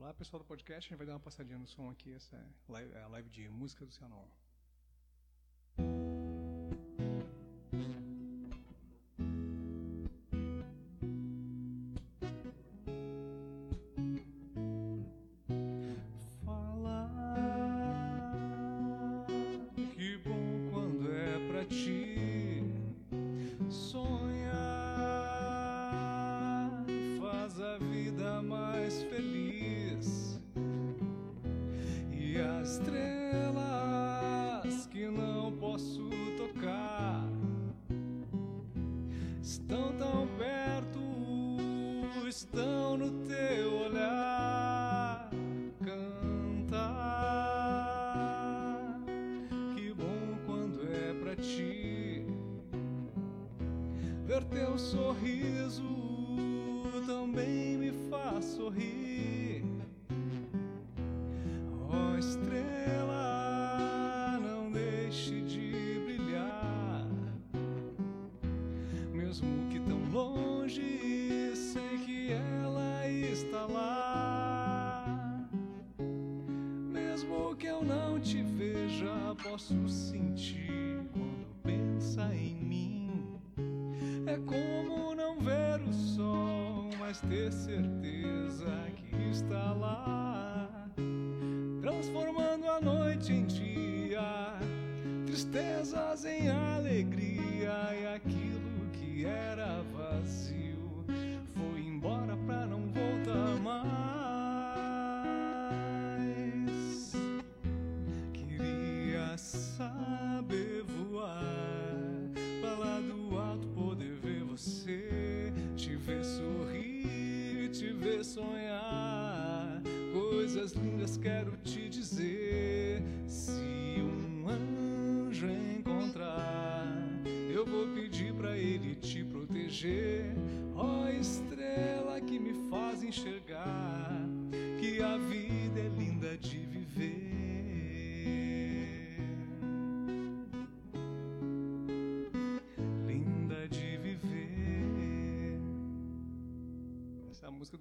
Olá, pessoal do podcast. A gente vai dar uma passadinha no som aqui. Essa é live, é a live de música do Cianon.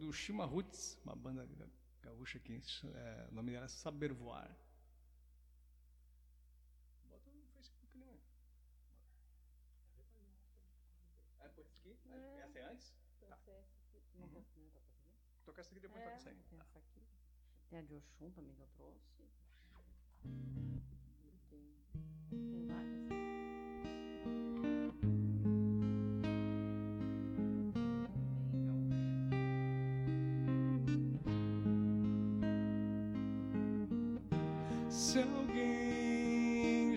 Do Shima Roots, uma banda ga- gaúcha aqui. é, o nome dela é Saber Voar. Bota no Facebook ali, mano. É, aqui? Essa é antes? Ser essa aqui. Não Uhum. tá- tá? Toca essa aqui depois É, toca essa aí. tem Tá. essa aqui. Tem a de Oxum também que eu trouxe.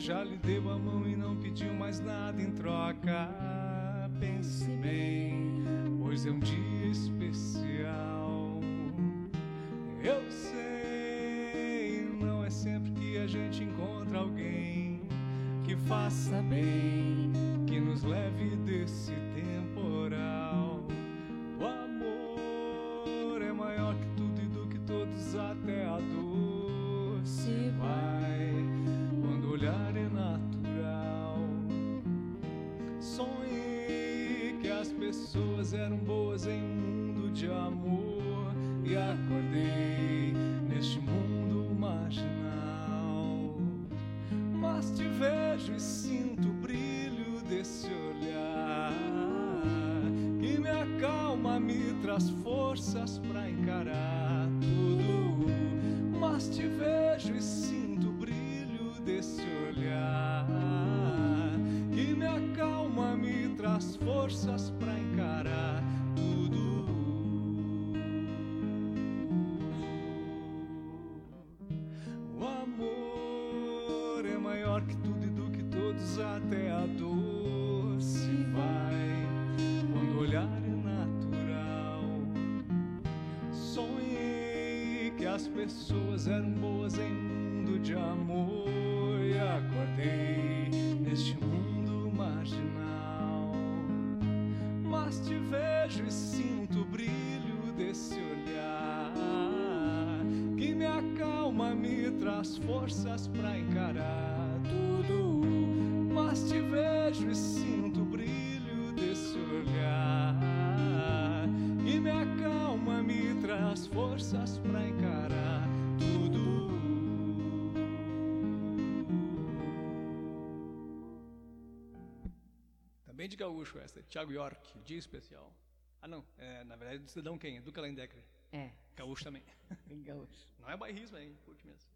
Já lhe deu a mão e não pediu mais nada em troca, pense bem, pois é um dia especial. Eu sei, não é sempre que a gente encontra alguém que faça bem, que nos leve desse temporal. Eram boas em mundo de amor e acordei neste mundo marginal. Mas te vejo e sinto o brilho desse olhar que me acalma, me traz forças pra encarar tudo. Mas te vejo e sinto o brilho desse olhar que me acalma, me traz forças pra encarar de gaúcho essa, Thiago York, dia especial. Ah não, é, na verdade do cidadão quem? Do Kalendecker. É, Gaúcho também. gaúcho. Não é bairrismo, hein? Curte mesmo.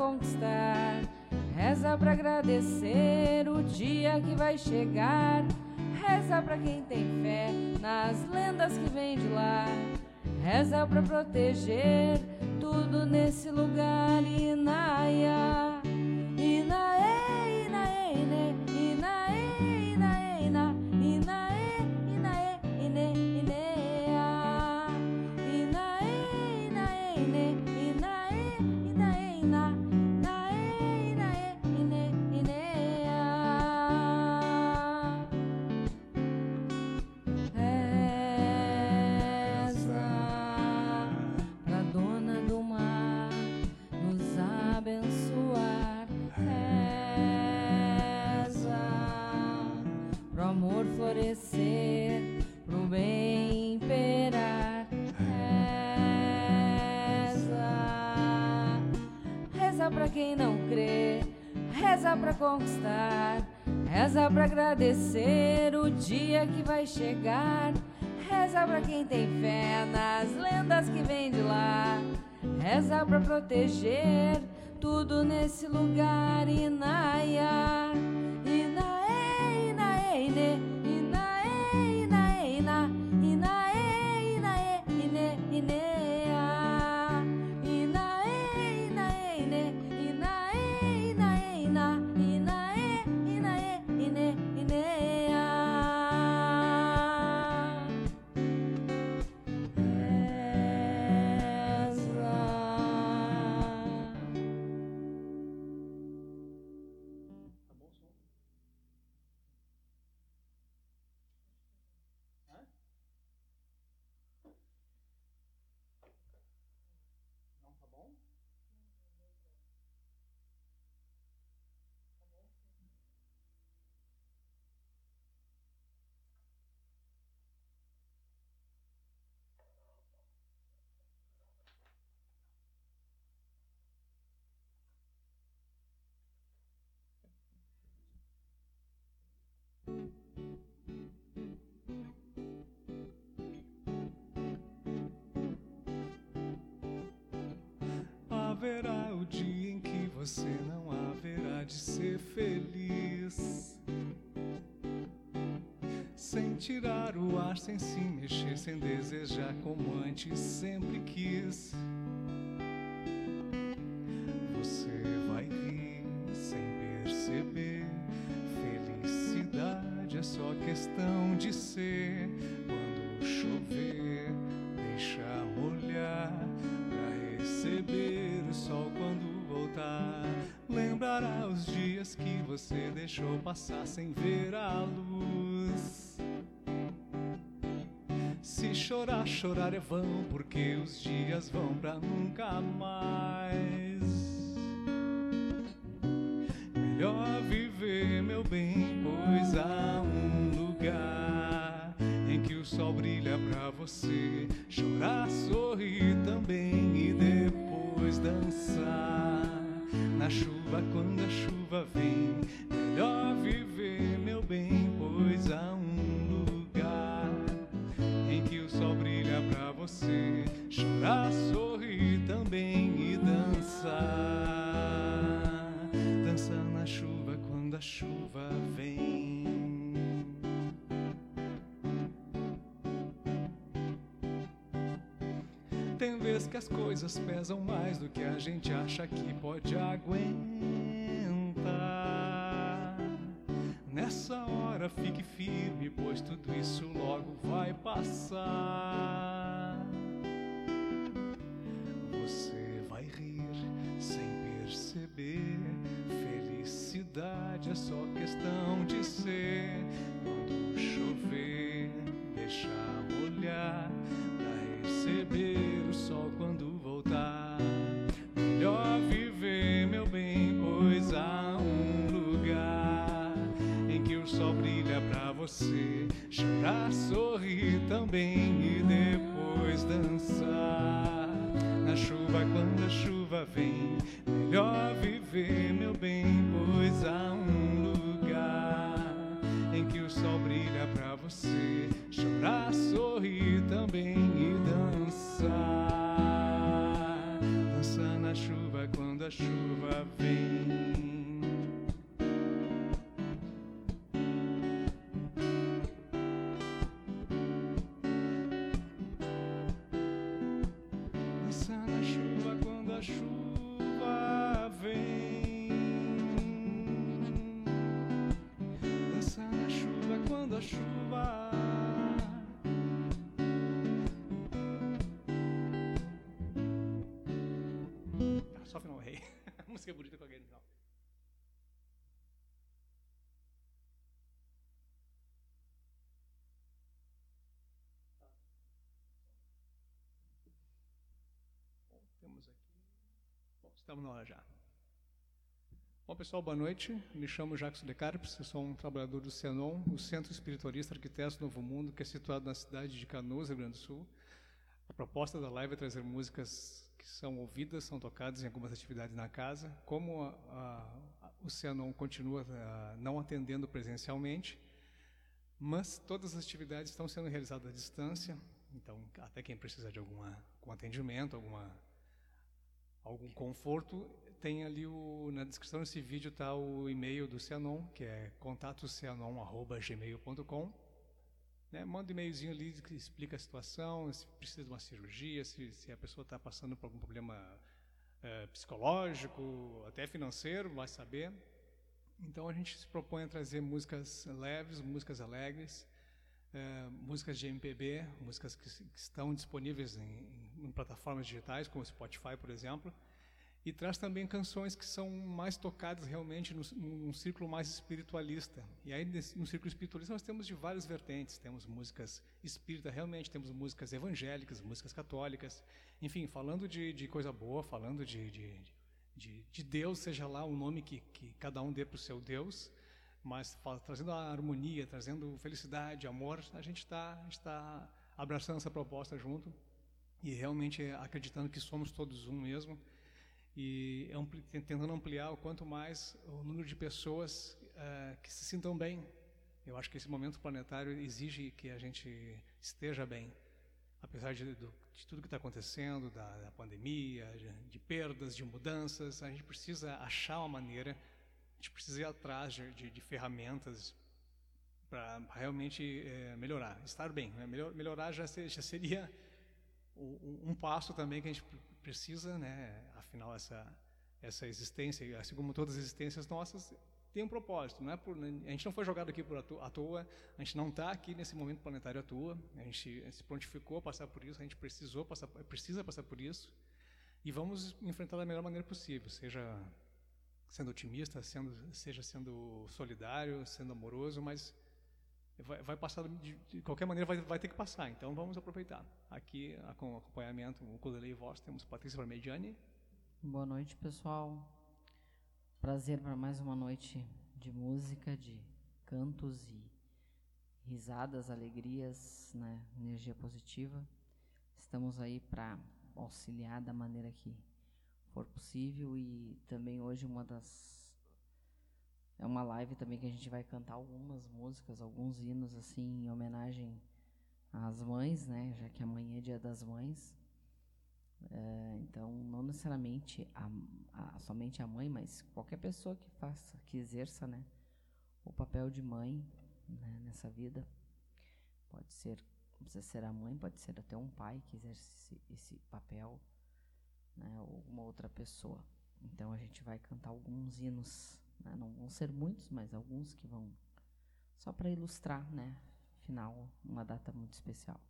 Conquistar, reza pra agradecer o dia que vai chegar. Reza pra quem tem fé nas lendas que vêm de lá. Reza pra proteger tudo nesse lugar. Conquistar. Reza pra agradecer o dia que vai chegar. Reza pra quem tem fé nas lendas que vêm de lá. Reza pra proteger tudo nesse lugar. Inaia, você não haverá de ser feliz. Sem tirar o ar, sem se mexer, sem desejar como antes sempre quis. Você vai rir sem perceber. Felicidade é só questão deixou passar sem ver a luz. Se chorar, chorar é vão, porque os dias vão pra nunca mais. Melhor viver, meu bem, pois há um lugar em que o sol brilha pra você. Fique firme, pois tudo isso logo vai passar. Estamos na hora já. Bom, pessoal, boa noite. Me chamo Jacques Decarpes, eu sou um trabalhador do CENON, o Centro Espiritualista Arquitetos do Novo Mundo, que é situado na cidade de Canoas, Rio Grande do Sul. A proposta da live é trazer músicas que são ouvidas, são tocadas em algumas atividades na casa. Como a, a, o CENON continua a, não atendendo presencialmente, mas todas as atividades estão sendo realizadas à distância, então até quem precisa de alguma, algum atendimento, alguma algum conforto, tem ali o, na descrição desse vídeo está o e-mail do Cianon, que é contatoceanon@gmail.com. Né? Manda um e-mailzinho ali que explica a situação, se precisa de uma cirurgia, se, se a pessoa está passando por algum problema eh, psicológico, até financeiro, vai saber. Então a gente se propõe a trazer músicas leves, músicas alegres, eh, músicas de MPB, músicas que, que estão disponíveis em, em, plataformas digitais, como Spotify, por exemplo, e traz também canções que são mais tocadas realmente no, num círculo mais espiritualista. E aí, no círculo espiritualista, nós temos de várias vertentes. Temos músicas espíritas, realmente, temos músicas evangélicas, músicas católicas, enfim, falando de, de coisa boa, falando de, de, de, de Deus, seja lá o nome que, que cada um dê para o seu Deus, mas trazendo a harmonia, trazendo felicidade, amor, a gente está está abraçando essa proposta junto e realmente acreditando que somos todos um mesmo e ampli tentando ampliar o quanto mais o número de pessoas uh, que se sintam bem. Eu acho que esse momento planetário exige que a gente esteja bem, apesar de, do, de tudo que está acontecendo, da, da pandemia, de, de perdas, de mudanças, a gente precisa achar uma maneira gente precisa ir atrás de, de, ferramentas para realmente é, melhorar, estar bem. Né? Melhor, melhorar já, ser, já seria um, um, passo também que a gente precisa, né? Afinal, essa essa existência, assim como todas as existências nossas, tem um propósito. Não é por, a gente não foi jogado aqui por à toa, a gente não está aqui nesse momento planetário à toa. A gente se prontificou a passar por isso, a gente precisou passar, precisa passar por isso e vamos enfrentar da melhor maneira possível, seja sendo otimista, sendo, seja sendo solidário, sendo amoroso, mas vai, vai passar de, de, qualquer maneira, vai, vai ter que passar. Então vamos aproveitar. Aqui, com acompanhamento, o Codelei e Voz, temos Patrícia Parmediani. Boa noite, pessoal. Prazer para mais uma noite de música, de cantos e risadas, alegrias, né, energia positiva. Estamos aí para auxiliar da maneira que for possível e também hoje uma das é uma live também que a gente vai cantar algumas músicas, alguns hinos assim em homenagem às mães, né? Já que amanhã é dia das mães. É, então não necessariamente a, a, somente a mãe, mas qualquer pessoa que faça, que exerça, né? papel de mãe né, nessa vida. Pode ser, precisa ser a mãe, pode ser até um pai que exerce esse, esse papel, né, ou uma outra pessoa. Então a gente vai cantar alguns hinos, né, não vão ser muitos, mas alguns que vão só para ilustrar, né, final, uma data muito especial.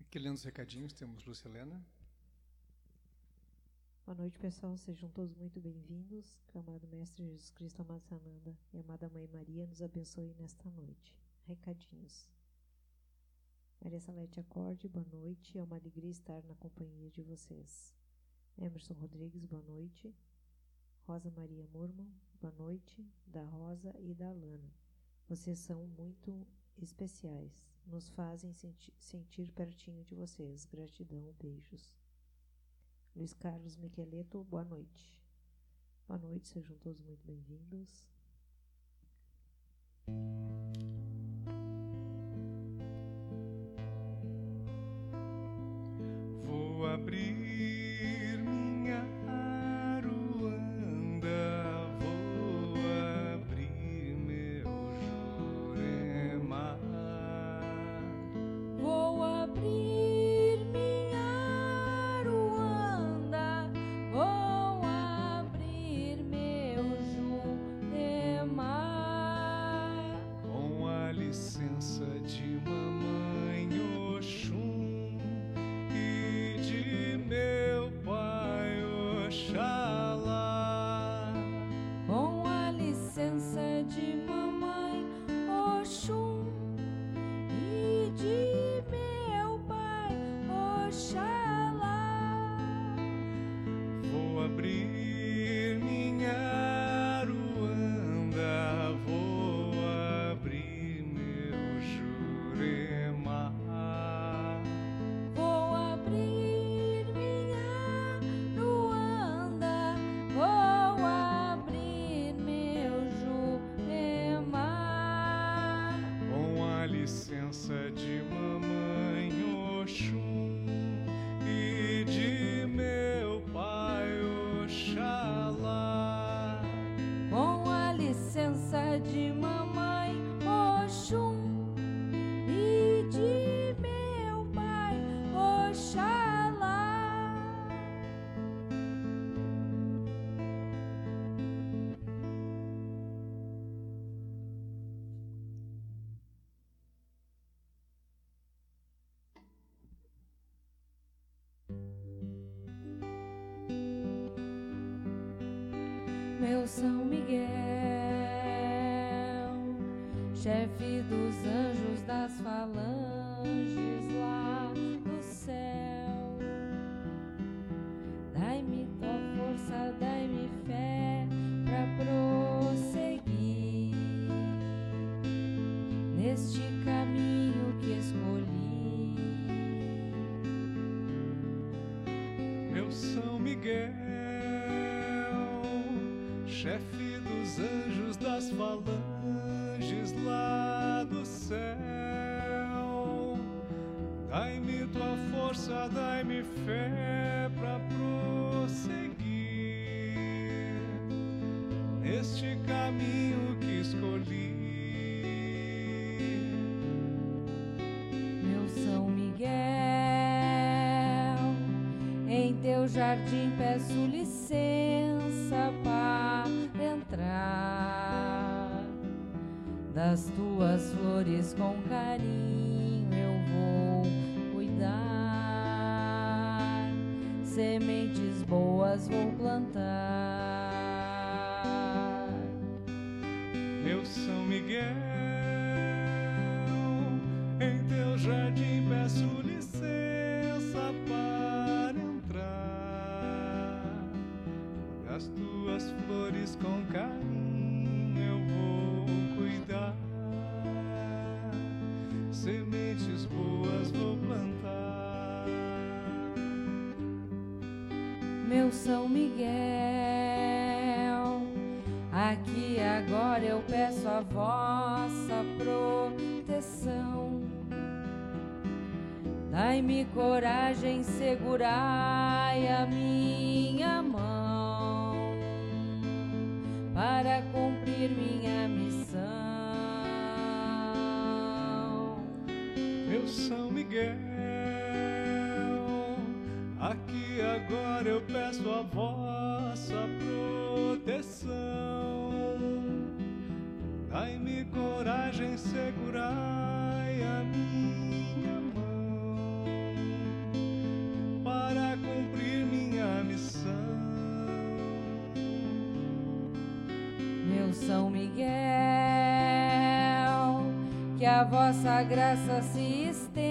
Aqui lendo os recadinhos temos Lúcia Helena. Boa noite, pessoal. Sejam todos muito bem-vindos. Que o amado Mestre Jesus Cristo, amado Sananda e amada Mãe Maria nos abençoe nesta noite. Recadinhos. Maria Salete Acorde, boa noite. É uma alegria estar na companhia de vocês. Emerson Rodrigues, boa noite. Rosa Maria Murman, boa noite. Da Rosa e da Alana. Vocês são muito especiais. Nos fazem senti sentir pertinho de vocês. Gratidão, beijos. Luiz Carlos Miqueleto, boa noite. Boa noite, sejam todos muito bem-vindos. São Miguel, chefe dos anjos neste caminho que escolhi. Meu São Miguel, em teu jardim peço licença para entrar. Das tuas flores com carinho eu vou cuidar. Sementes boas vou da vossa proteção. Dai-me coragem, segurai a minha mão para cumprir minha missão. Meu São Miguel, aqui agora eu peço a voz segurai a minha mão para cumprir minha missão. Meu São Miguel, que a vossa graça se estenda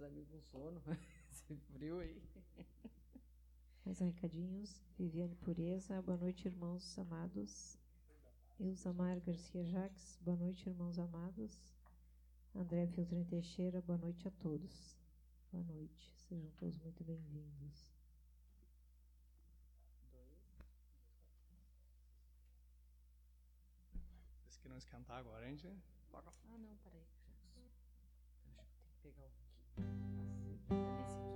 Você tá meio com sono, esse frio aí. Mais um recadinhos. Viviane Pureza, boa noite, irmãos amados. Ilzamar Garcia Jacques, boa noite, irmãos amados. André Filtrin Teixeira, boa noite a todos. Boa noite, sejam todos muito bem-vindos. Queriam esquentar agora, a gente Ah, não, peraí. Acho que tem que pegar o. Assim,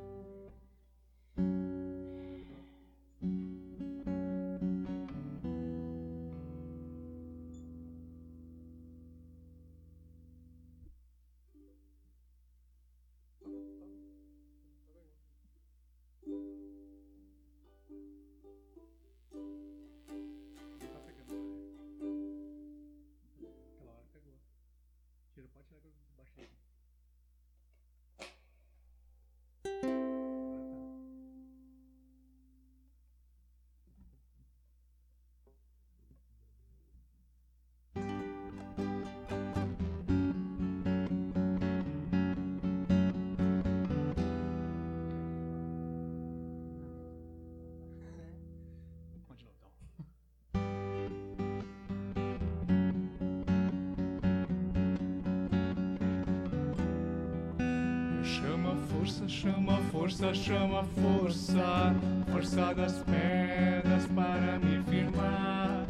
força, chama força, chama força, força das pedras para me firmar.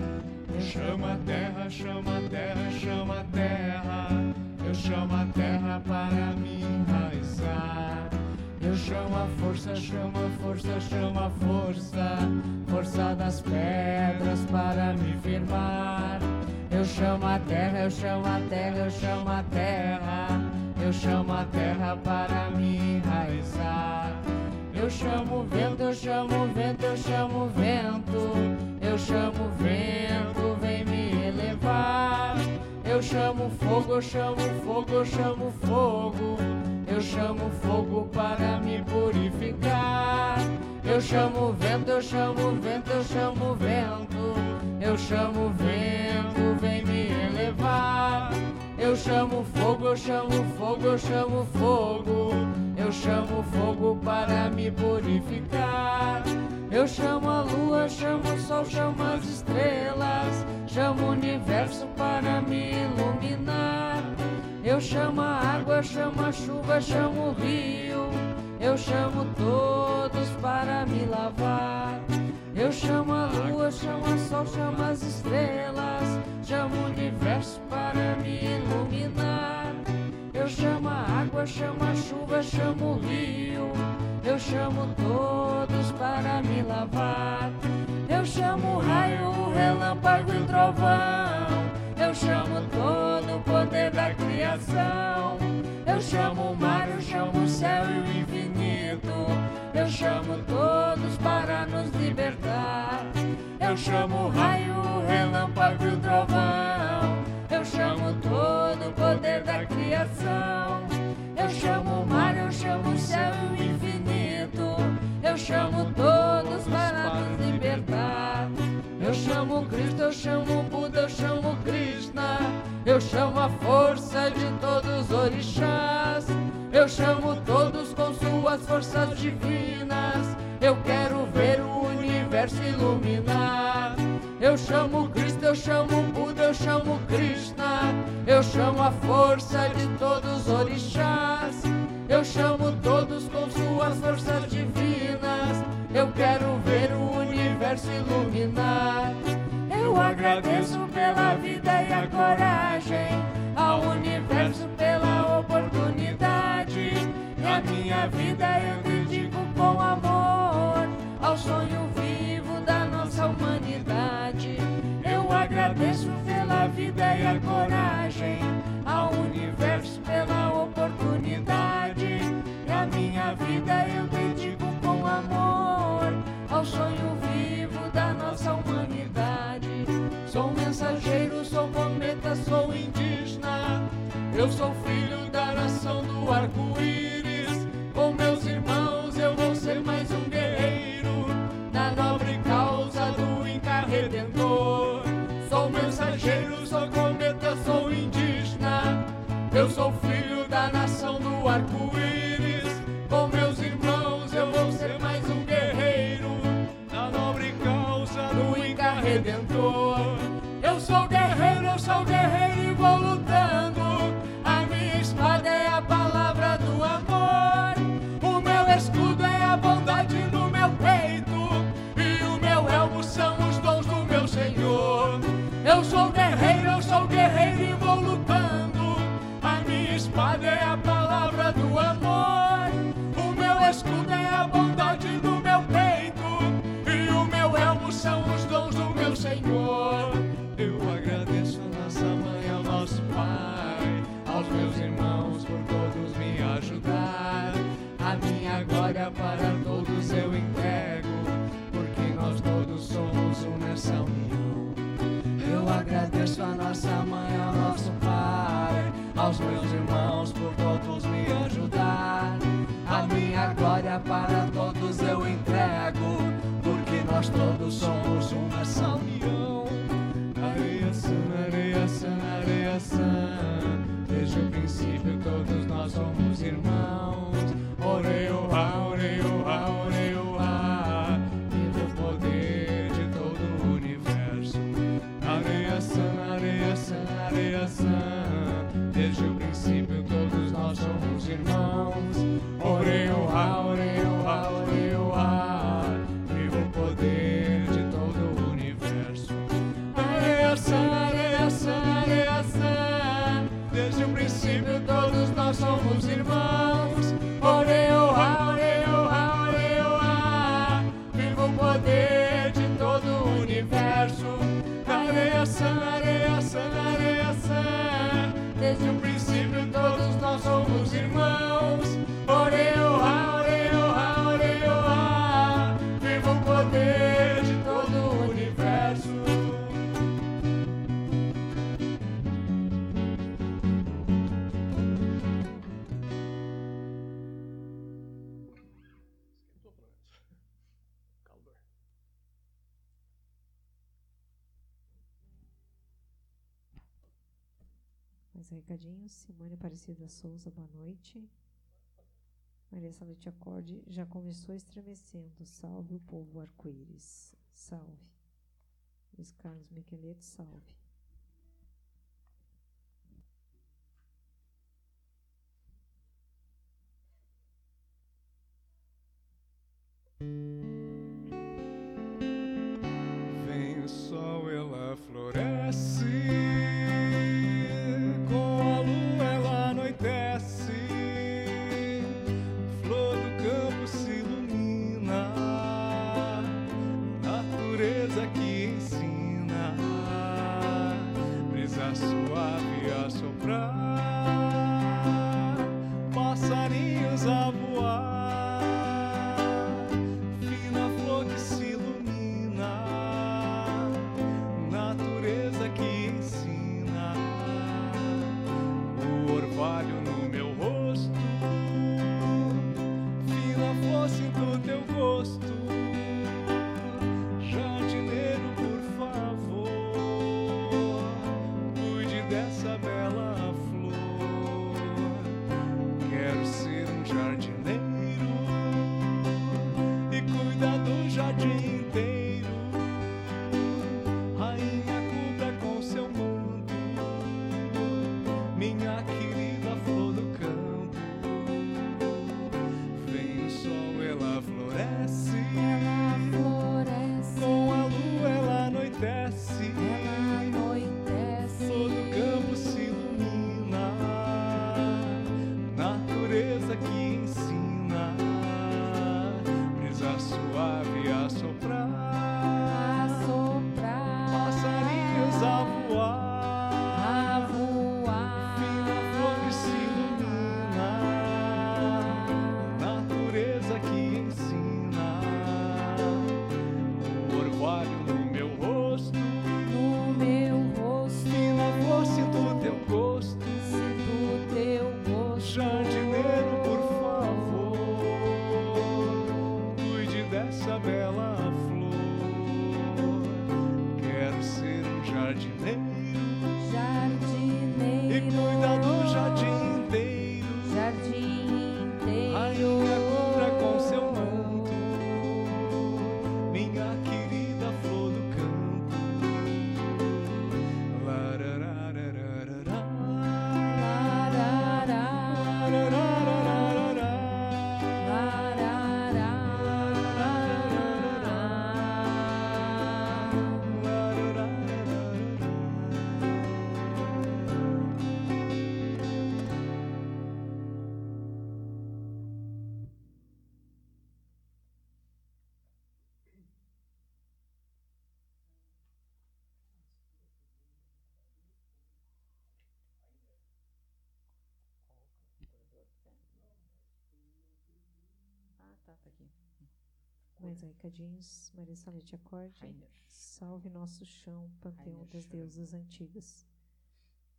Chama a terra, chama a terra, chama a terra. Eu chamo a terra para me enraizar. Eu chamo a força, chama força, chama força, força das pedras para me firmar. Eu chamo a terra, eu chamo a terra, eu chamo a terra. Eu chamo a terra para me enraizar. Eu chamo o vento, eu chamo o vento, eu chamo o vento. Eu chamo o vento, vem me elevar. fogo, eu chamo fogo, eu chamo fogo. Eu chamo fogo para me purificar. Eu chamo vento, eu chamo vento, eu chamo vento. Eu chamo vento, vem me elevar. Eu chamo fogo, eu chamo fogo, eu chamo fogo. Eu chamo fogo para me purificar. Eu chamo a lua, chamo o sol, chamo as estrelas. Chamo o universo para me iluminar. Eu chamo a água, chamo a chuva, chamo o rio. Eu chamo todos para me lavar. Eu chamo a lua, chamo o sol, chamo as estrelas. Chamo o universo para me iluminar. Eu chamo a água, chamo a chuva, chamo o rio. Eu chamo todos para me lavar. Eu chamo o raio, o relâmpago e o trovão. Eu chamo todo o poder da criação. Eu chamo o mar, eu chamo o céu e o infinito. Eu chamo todos para nos libertar. Eu chamo o raio, o relâmpago e o trovão. Eu chamo todo o poder da criação. Eu chamo o mar, eu chamo o céu e o infinito. Eu chamo todos para nos libertar. Eu chamo Cristo, eu chamo Buda, eu chamo Krishna. Eu chamo a força de todos os orixás. Eu chamo todos com suas forças divinas. Eu quero ver o universo iluminar. Eu chamo Cristo, eu chamo Buda, eu chamo Krishna. Eu chamo a força de todos os orixás. Eu chamo todos com suas forças divinas. Eu quero ver o universo iluminar. Eu agradeço pela vida e a coragem, ao universo pela oportunidade. E a minha vida eu dedico com amor ao sonho vivo da nossa humanidade. Eu agradeço pela vida e a coragem, Aparecida Souza, boa noite. Maria Salete Acorde já começou estremecendo. Salve o povo arco-íris. Salve. Luiz Carlos Micheletti, salve. Vem o sol, ela floresce. suave a soprar, passarinhos a voar. Mercadinhos, Maria te acorde. Rainer. Salve nosso chão, panteão Rainer das deusas antigas.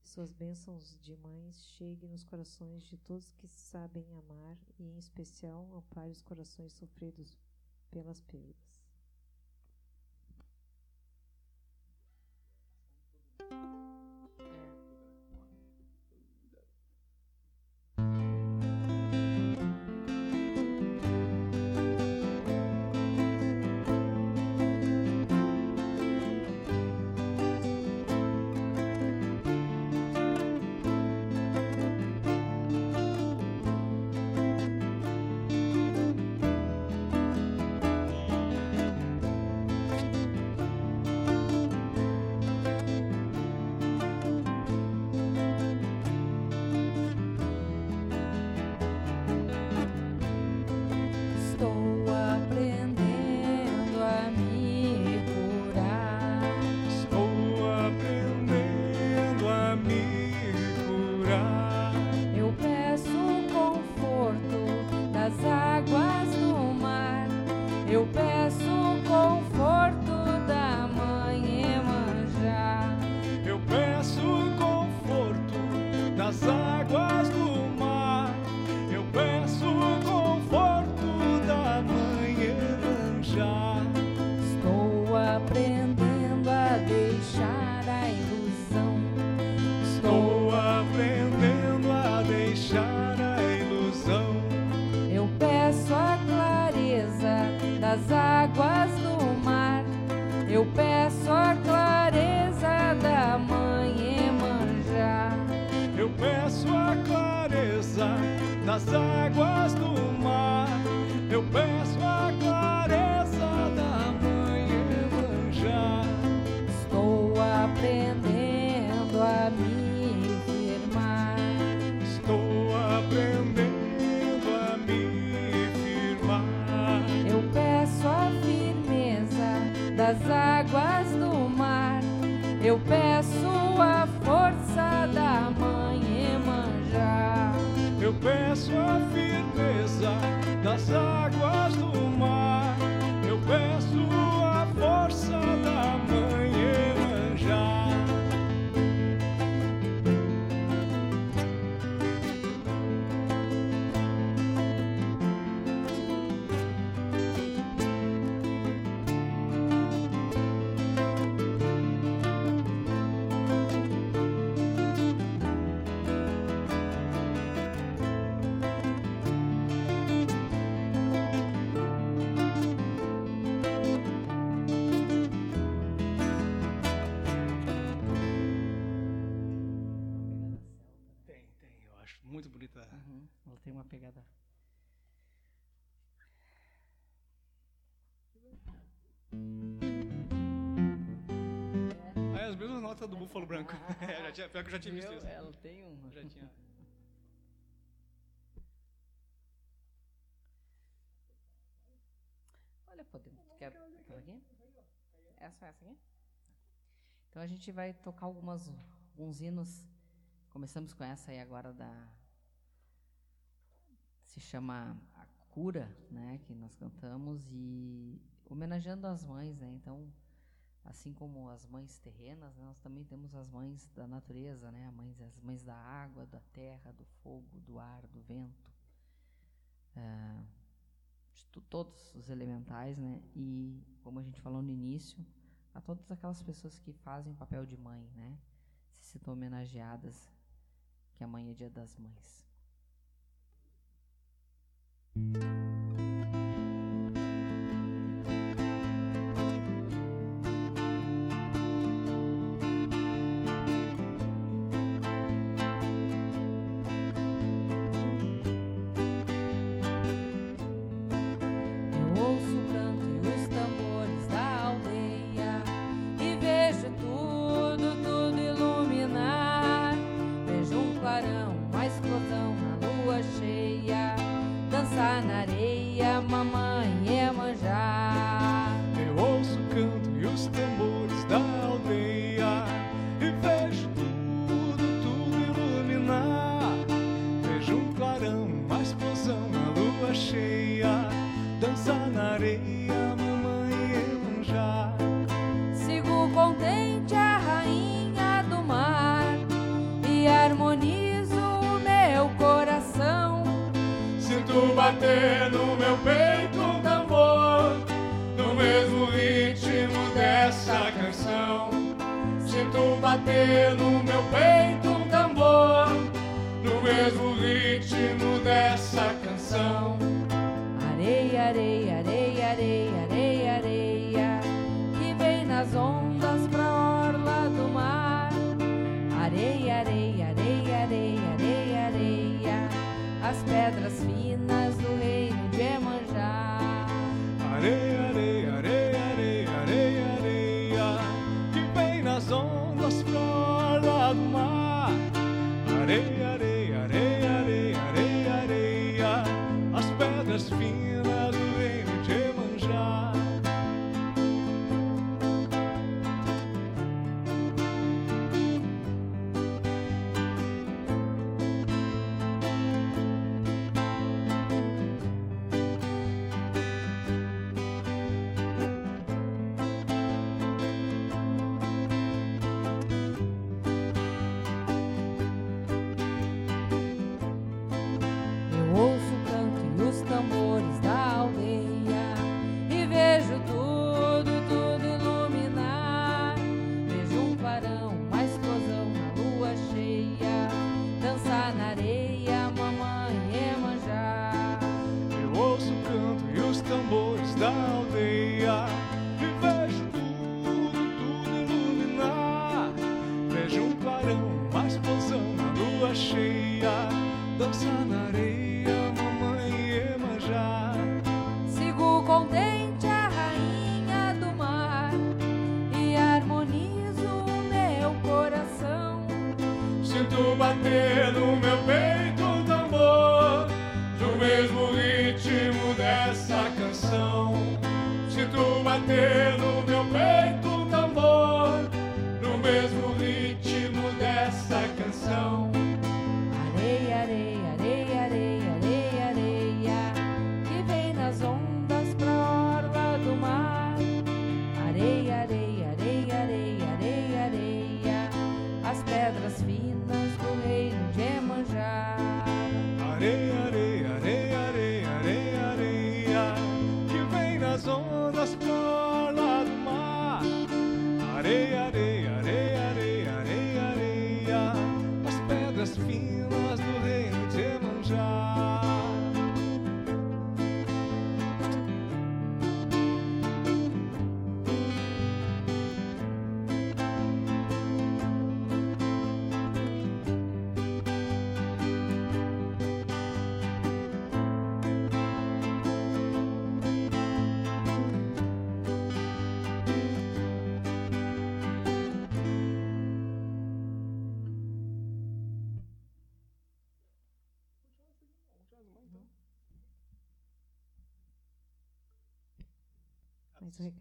Suas bênçãos de mães cheguem nos corações de todos que sabem amar e, em especial, ampare os corações sofridos pelas perdas. Búfalo Branco. É, já tinha, pior que eu já tinha visto isso. Ela tem um. Já tinha. Olha, podemos. Quer aquela aqui? Essa, essa aqui? Então a gente vai tocar algumas, alguns hinos. Começamos com essa aí agora da. Se chama A Cura, né? Que nós cantamos e homenageando as mães, né? Então, assim como as mães terrenas, né, nós também temos as mães da natureza, né? As mães, as mães da água, da terra, do fogo, do ar, do vento. Ah, de todos os elementais, né? E como a gente falou no início, a todas aquelas pessoas que fazem o papel de mãe, né? Se sintam homenageadas, que amanhã é dia das mães.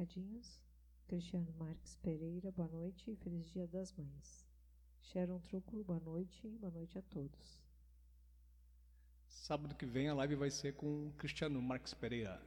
Recadinhos. Cristiano Marques Pereira, boa noite e feliz Dia das Mães. Sharon Trúculo, boa noite e boa noite a todos. Sábado que vem a live vai ser com Cristiano Marques Pereira.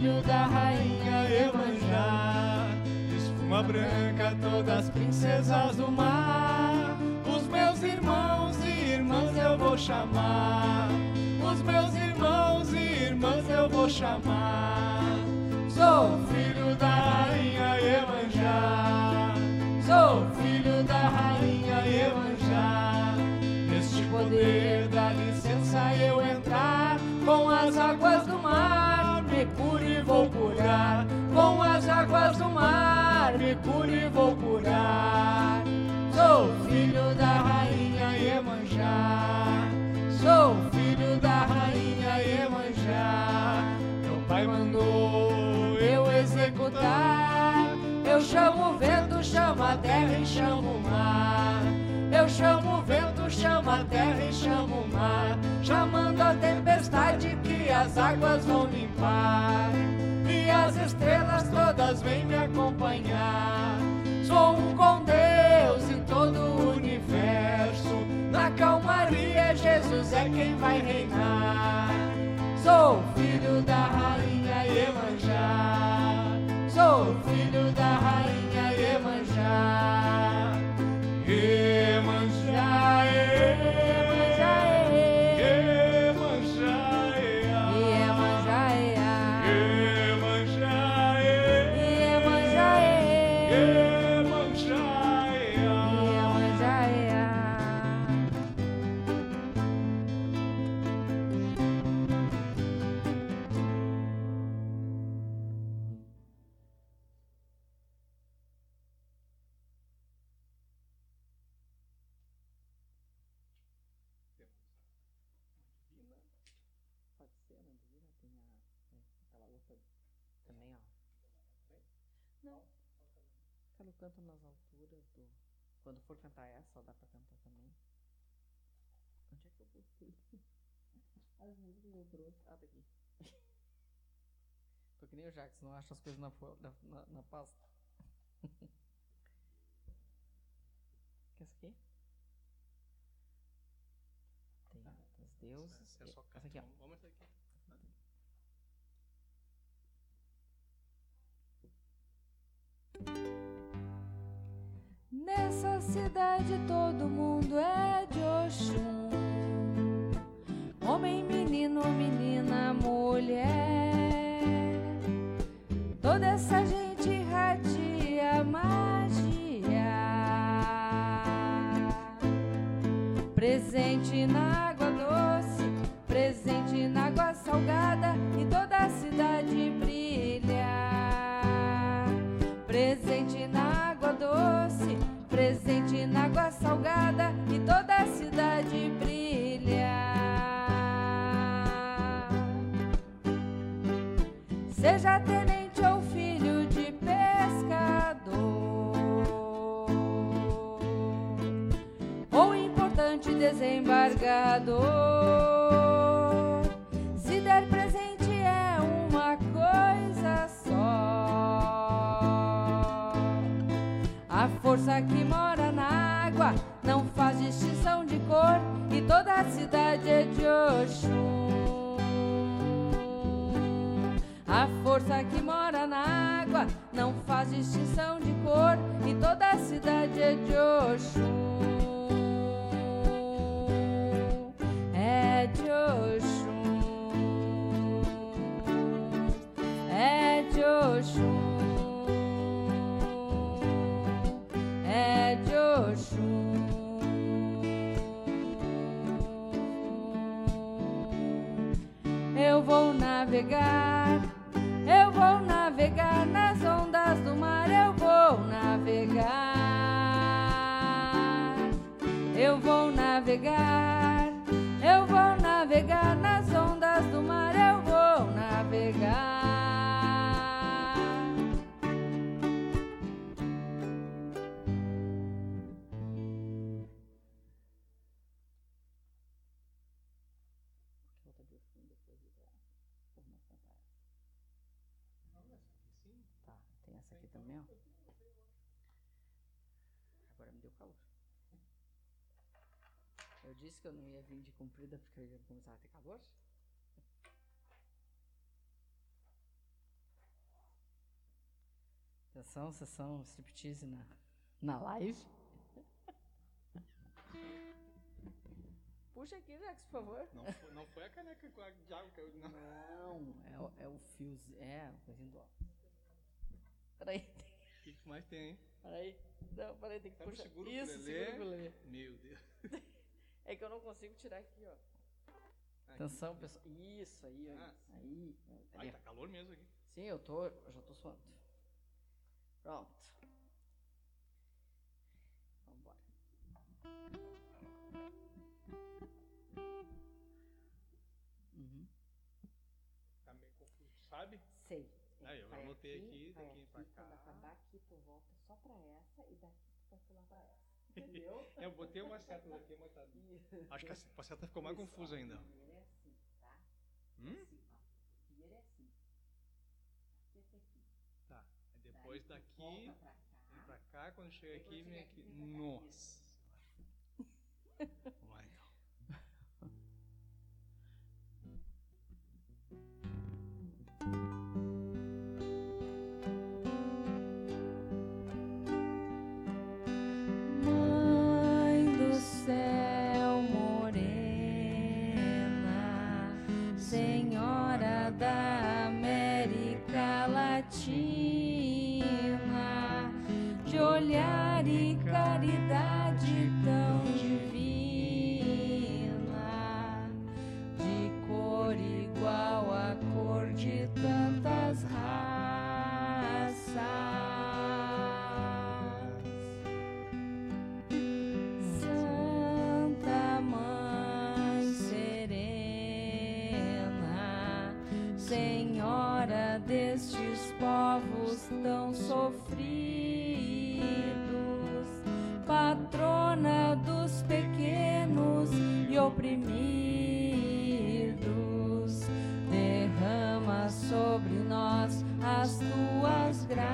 Filho da rainha Emanjá. Espuma branca, todas princesas do mar. Os meus irmãos e irmãs eu vou chamar. Os meus irmãos e irmãs eu vou chamar. Sou curar. Com as águas do mar, me cure e vou curar. Sou filho da rainha Iemanjá. Sou filho da rainha Iemanjá. Meu pai mandou eu executar. Eu chamo o vento, chamo a terra e chamo o mar. Eu chamo o vento, chamo a terra e chamo o mar, chamando a tempestade que as águas vão limpar. E as estrelas todas vêm me acompanhar. Sou um com Deus em todo o universo. Na calmaria, Jesus é quem vai reinar. Sou filho da rainha Iemanjá. Sou filho da rainha. Iemanjá, Eu trouxe. Ah, tá aqui. Tô que nem o Jackson, não acha as coisas na, na, na, pasta. Quer essa aqui? Tem das deusas. É só essa aqui, ó. Vamos essa aqui. Nessa cidade todo mundo é de Oxum. Homem, menino, menina, mulher. Toda essa gente irradia magia. Presente na água doce, presente na água salgada Atenção, sessão striptease na, na live. Puxa aqui, Jax, por favor. Não, foi- não foi a caneca com a de água que eu. Não. Não, é, o- é o fiozinho. É, o coisinho do ó. Peraí, O que, que mais tem aí? peraí. Não, peraí, tem que Então puxar. segura Isso, ukulele. segura o. Meu Deus. É que eu não consigo tirar aqui, ó. Aqui. Atenção, pessoal. Isso aí, ó. Ah. Aí. Ai, ali. tá calor mesmo aqui. Sim, eu tô. Eu já tô suando. Pronto. Vambora. Uhum. Tá meio confuso, sabe? Sei. Ah, eu Vai anotei aqui, vai daqui pra cá. Quando acabar aqui, tu volta só pra essa e daqui tu vai pular pra essa. Entendeu? É, eu botei uma seta aqui, mas tá. Acho que a se- a seta ficou mais confusa ainda. É assim, tá? Hum? Assim, ó. Primeiro é assim. Aqui até aqui. Tá. Aí depois daqui, vem cá. pra cá, quando chega aqui, vem aqui. Nossa. Vamos lá então. Mãe do céu morena, Senhora da América Latina, de olhar e caridade tão divina, de cor igual à cor de tantas raças. Santa Mãe serena, Senhora destes povos tão sofridos, patrona dos pequenos e oprimidos, derrama sobre nós as tuas graças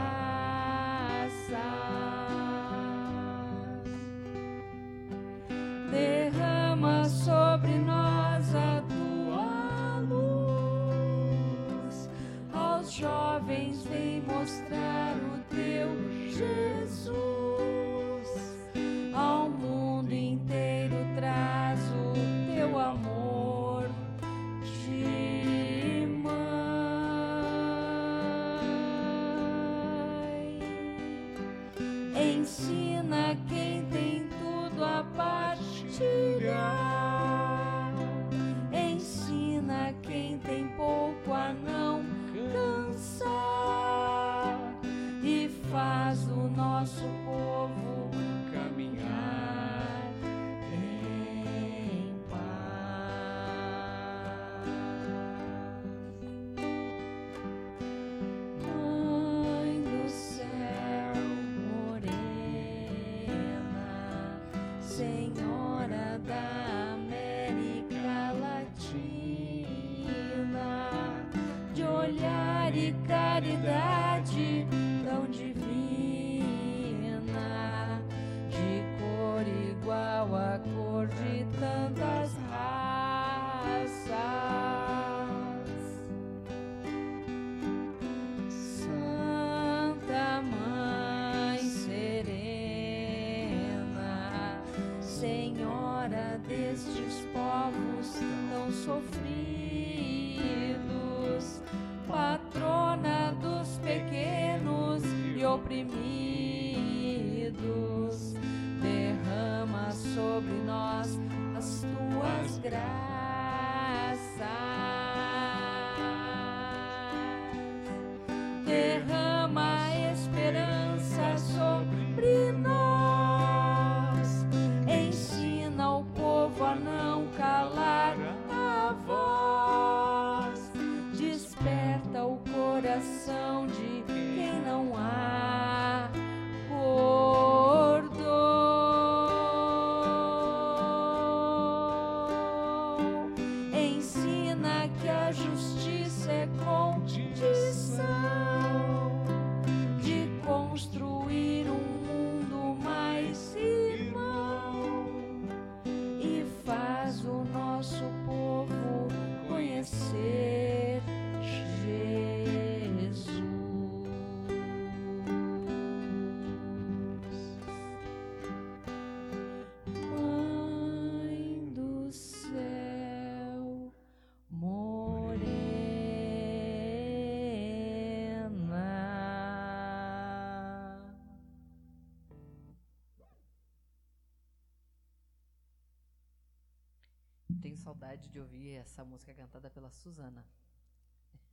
saudade de ouvir essa música cantada pela Suzana.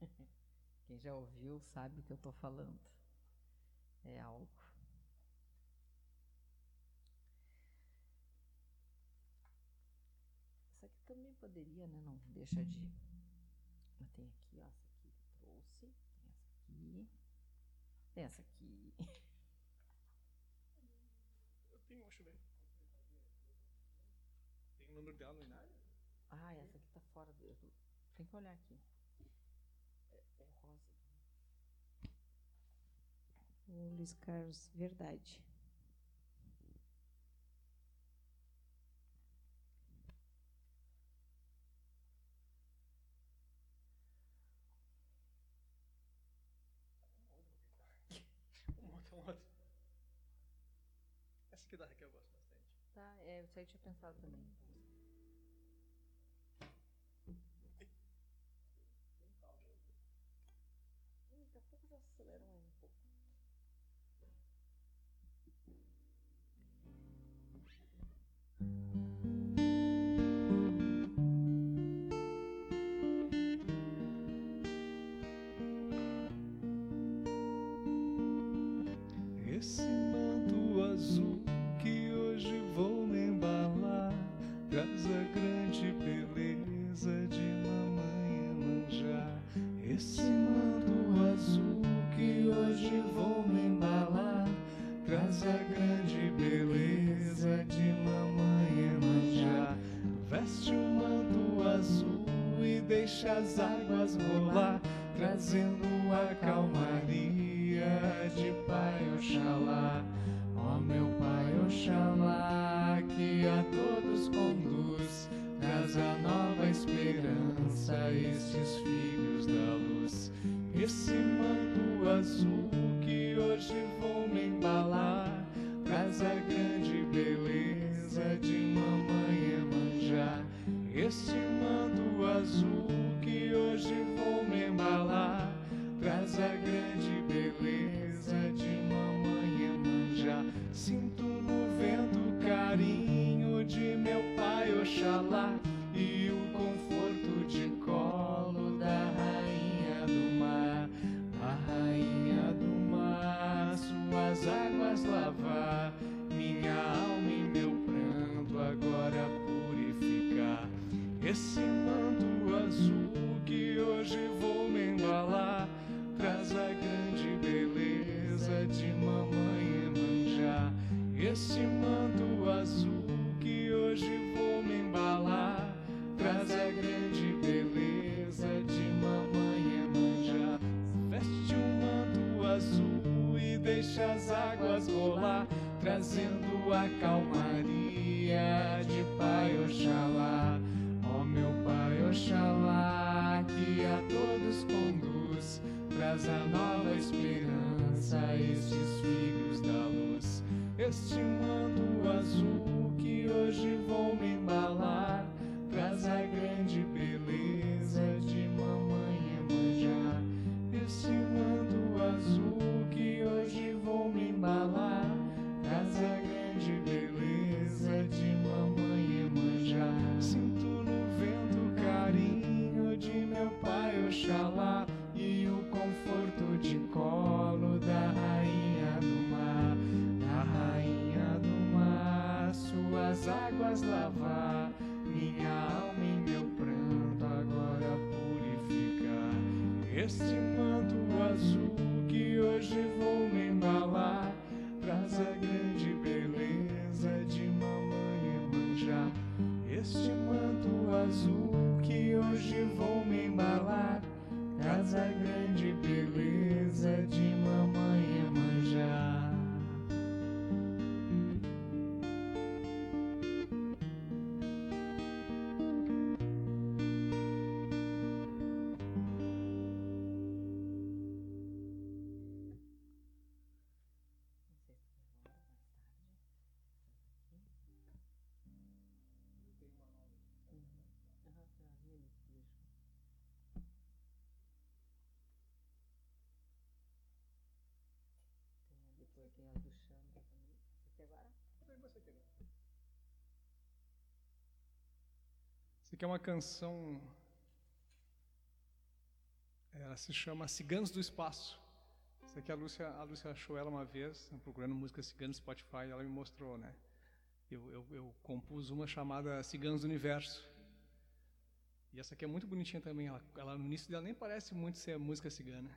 Quem já ouviu sabe o que eu estou falando. É algo. Essa aqui também poderia, né? Não deixa de. Tem aqui, ó. Essa aqui que trouxe. Tem essa aqui. Tem essa aqui. Eu tenho, deixa eu ver. Tem o número dela no inário? Ah, essa aqui tá fora do. Tem que olhar aqui. É, é rosa. O Luiz Carlos, verdade. Essa aqui da Raquel eu gosto bastante. Tá, é, eu sei que tinha pensado também. deixa as águas rolar, trazendo a calmaria de Pai Oxalá. Ó meu Pai Oxalá, que a todos conduz, traz a nova esperança a esses filhos da luz. Esse manto azul que hoje vou me embalar, traz a grande beleza de mamãe Manjá Este azul que hoje vou me embalar traz a grande beleza de mamãe manjá Sinto no vento o carinho de meu pai Oxalá. hoje vou me embalar. Traz a grande beleza de mamãe manjar. Este manto azul que hoje vou me embalar. Traz a grande beleza de mamãe manjar. Veste o um manto azul e deixa as águas rolar, trazendo a calmaria de Pai Oxalá. Ó oh, meu Pai Oxalá a todos conduz, traz a nova esperança a estes filhos da luz. Este manto azul que hoje vou me embalar, traz a grande beleza de mamãe manjar. Este manto azul embalar e o conforto de colo da rainha do mar, da rainha do mar, suas águas lavar minha alma e meu pranto agora purificar. Este manto azul que hoje vou me embalar traz a grande beleza de mamãe Emanjá. Este manto azul que hoje vou me embalar traz a grande beleza de mamãe Aqui é uma canção. Ela se chama Ciganos do Espaço. Essa aqui a Lúcia, a Lúcia achou ela uma vez, procurando música cigana no Spotify, e ela me mostrou, né? Eu, eu, eu compus uma chamada Ciganos do Universo. E essa aqui é muito bonitinha também. Ela, ela, no início dela nem parece muito ser música cigana.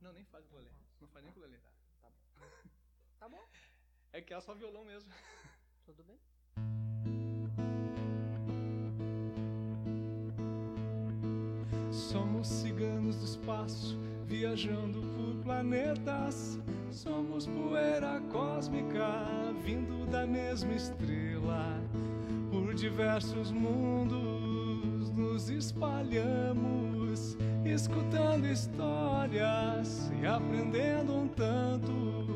Não, nem faz ukulele. Não faz nem ukulele. Tá bom. Tá bom. É que ela é só violão mesmo. Tudo bem. Somos ciganos do espaço, viajando por planetas. Somos poeira cósmica, vindo da mesma estrela. Por diversos mundos nos espalhamos, escutando histórias e aprendendo um tanto.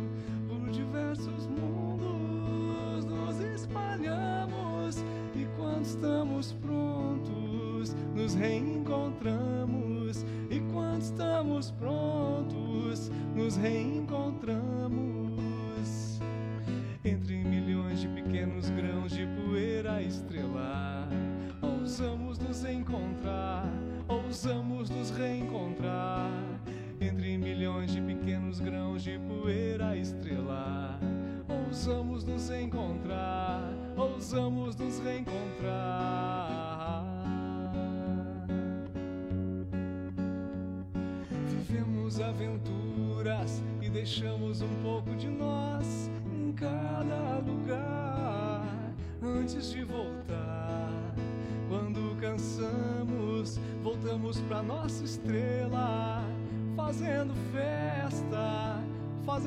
Por diversos mundos nos espalhamos, e quando estamos prontos, nos reencontramos. E quando estamos prontos, nos reencontramos. Entre milhões de pequenos grãos de poeira estrelar, ousamos nos encontrar, ousamos nos reencontrar. Entre milhões de pequenos grãos de poeira estrelar, ousamos nos encontrar, ousamos nos reencontrar.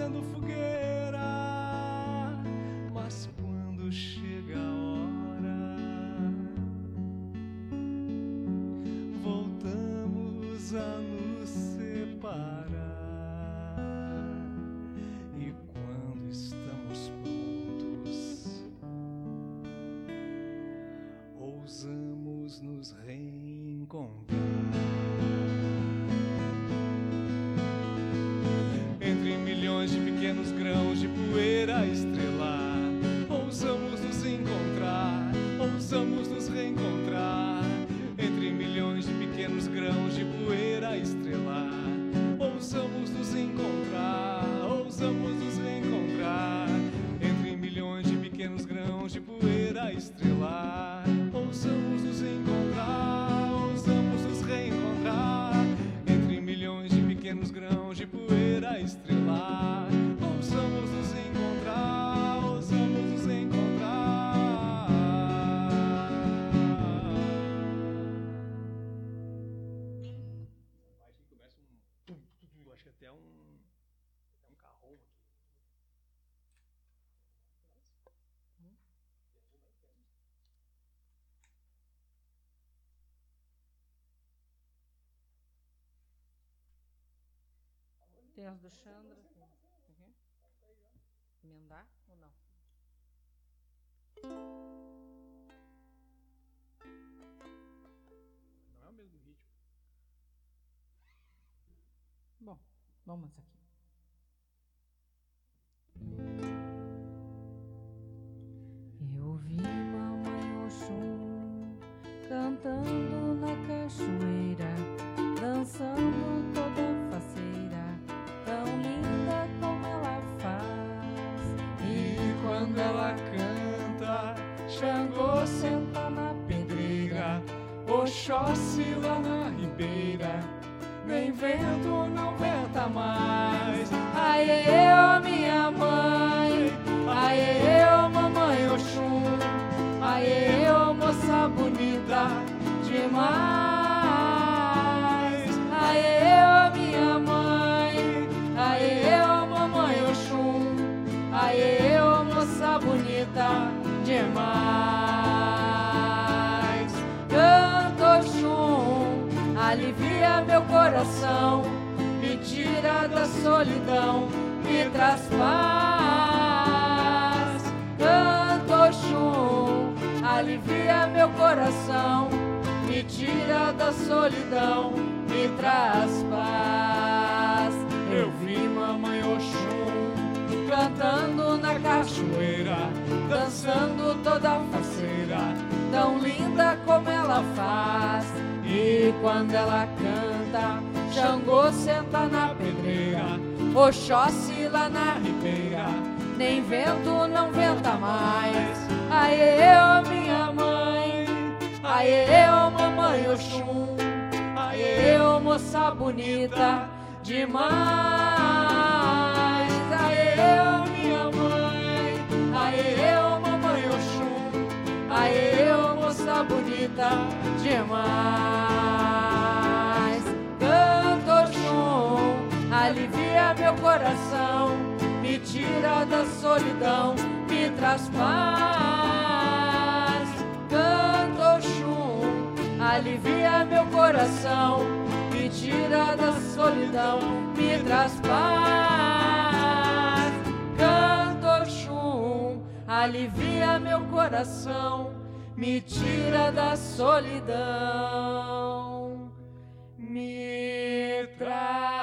Fazendo fogueira. Mas quando chega a hora, voltamos a nos separar. E quando estamos prontos, ousamos nos reencontrar. As do. Uhum. Emendar ou não? Não é o mesmo ritmo. Bom, vamos aqui. hoje na ribeira, nem vento não venta mais. Aê, eu, minha mãe, aê, eu, mamãe Oxum, aê, eu, moça bonita demais. Aê, eu, minha mãe, aê, eu, mamãe Oxum, aê, eu, moça bonita demais. coração, me tira da solidão, me traz paz. Canto chum, alivia meu coração, me tira da solidão, me traz paz. Canto chum, alivia meu coração, me tira da solidão, me traz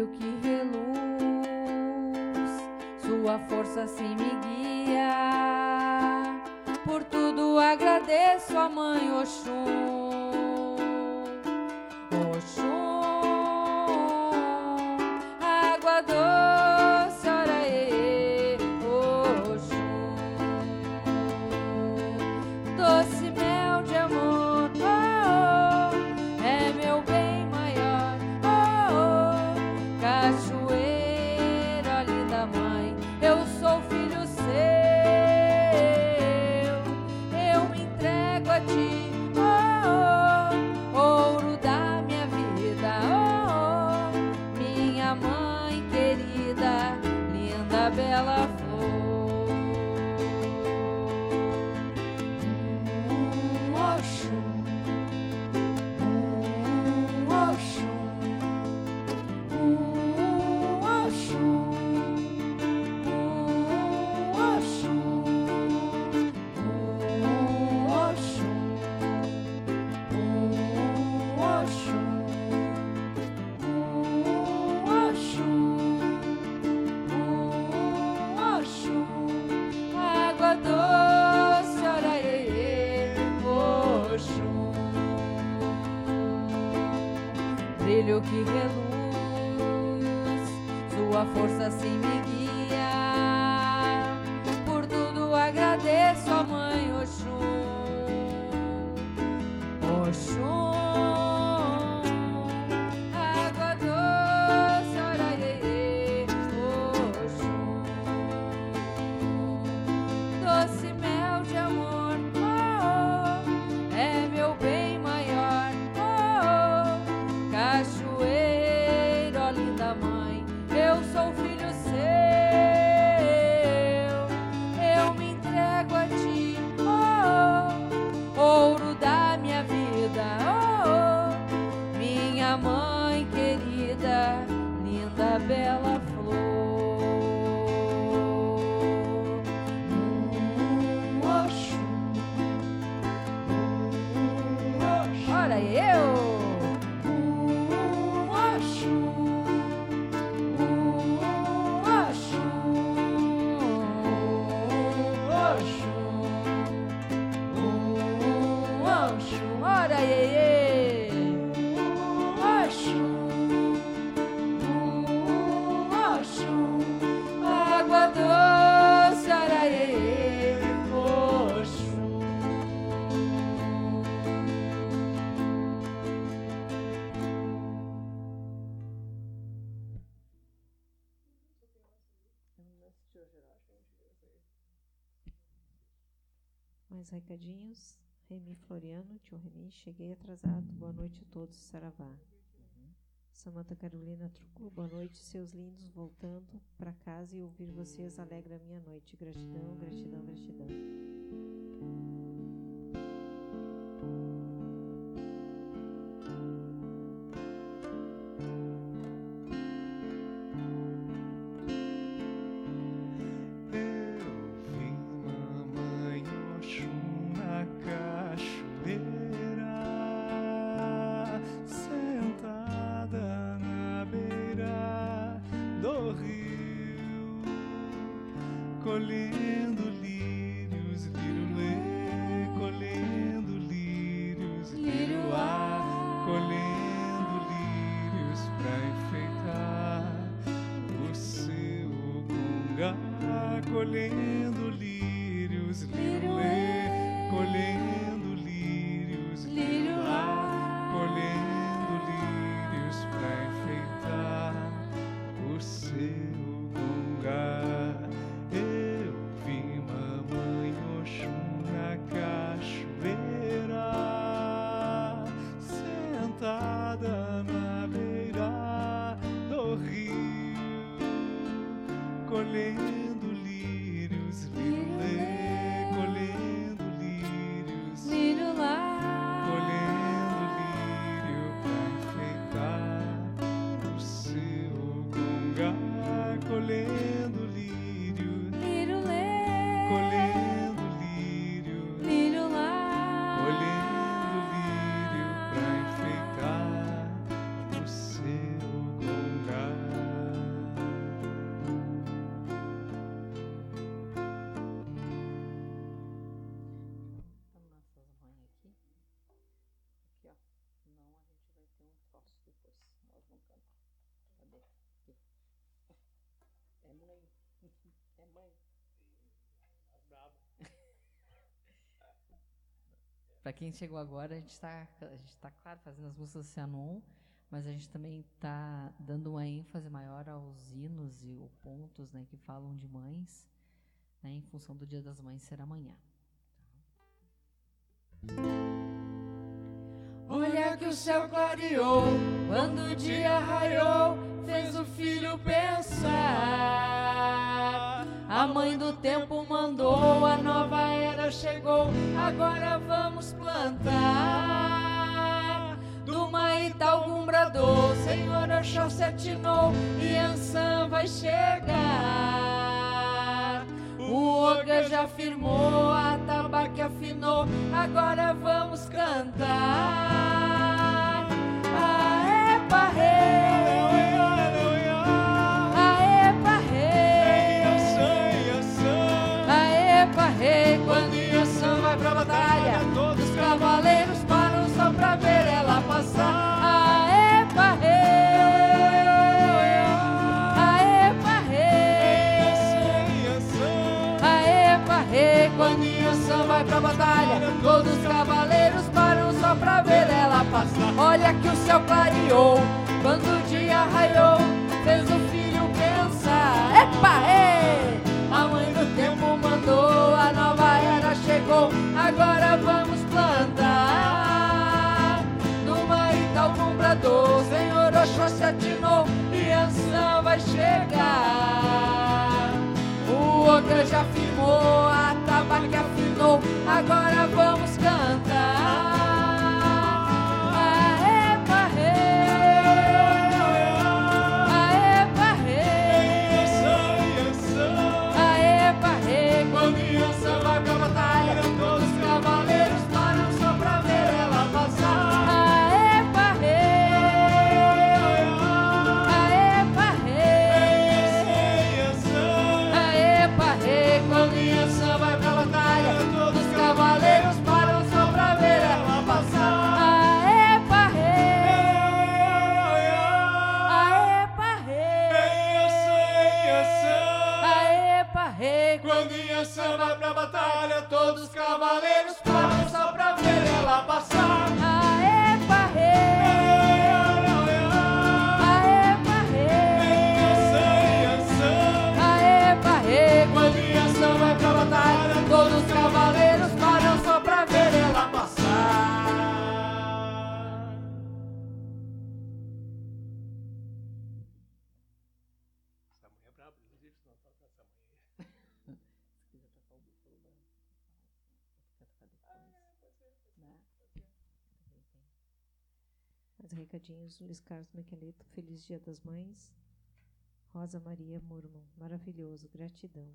brilho que reluz, sua força se me guia. Por tudo agradeço a mãe Oxum. Oxum recadinhos. Remy Floriano, tio Remy, cheguei atrasado. Boa noite a todos, Saravá. Samanta Carolina Trucu, boa noite, seus lindos, voltando para casa e ouvir vocês alegra a minha noite. Gratidão, gratidão, gratidão. colhendo lírios, lírio é. colhendo lírios, lírio lá. Para quem chegou agora, a gente está, tá, claro, fazendo as músicas do Cianon, mas a gente também está dando uma ênfase maior aos hinos e os pontos né, que falam de mães, né, em função do Dia das Mães ser amanhã. Olha que o céu clareou, quando o dia raiou, fez o filho pensar. A mãe do tempo mandou, a nova era chegou, agora vamos plantar. Do Maíta algum bradou, Senhor Oxóssi atinou, e Ansan vai chegar. O Oga já firmou, a tabaque afinou, agora vamos cantar. Aê, parreira. Olha que o céu clareou, quando o dia raiou, fez o filho pensar. Epa, ei! A mãe do tempo mandou, a nova era chegou, agora vamos plantar. Numa Itaú Senhor Oxóssi atinou e Anção vai chegar. O outro já firmou, a tabaque afinou, agora vamos cantar. Recadinhos. Luiz Carlos Mequeleto, Feliz Dia das Mães. Rosa Maria Murman, maravilhoso, gratidão.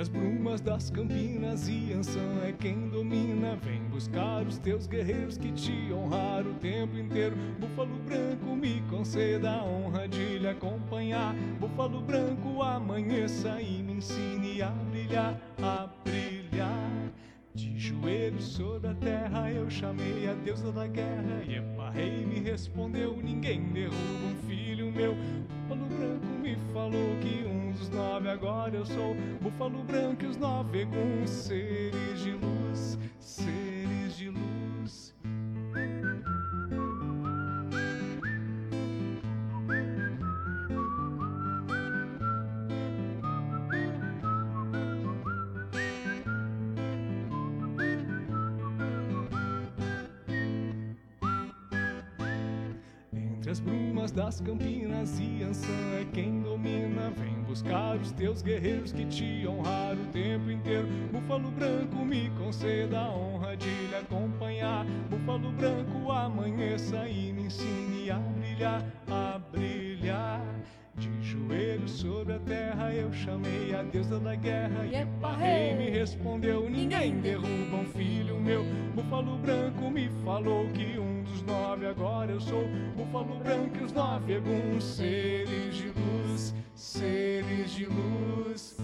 As brumas das campinas, Iansã é quem domina. Vem buscar os teus guerreiros que te honraram o tempo inteiro. Búfalo branco, me conceda a honra de lhe acompanhar. Búfalo branco, amanheça e me ensine a brilhar, a brilhar. De joelhos sobre a terra eu chamei a deusa da guerra E Epa rei me respondeu, ninguém derruba um filho meu Búfalo branco me falou que um dos nove agora eu sou. Búfalo branco e os nove com seres de luz, seres de luz. Entre as Iansã é quem domina. Vem buscar os teus guerreiros que te honraram o tempo inteiro. Búfalo branco, me conceda a honra de lhe acompanhar. Búfalo branco, amanheça e me ensine a brilhar, a brilhar. Joelhos sobre a terra eu chamei a deusa da guerra E Epa rei me respondeu, ninguém. derruba um filho meu. Búfalo branco me falou que um dos nove agora eu sou. Búfalo branco e os nove alguns seres de luz, seres de luz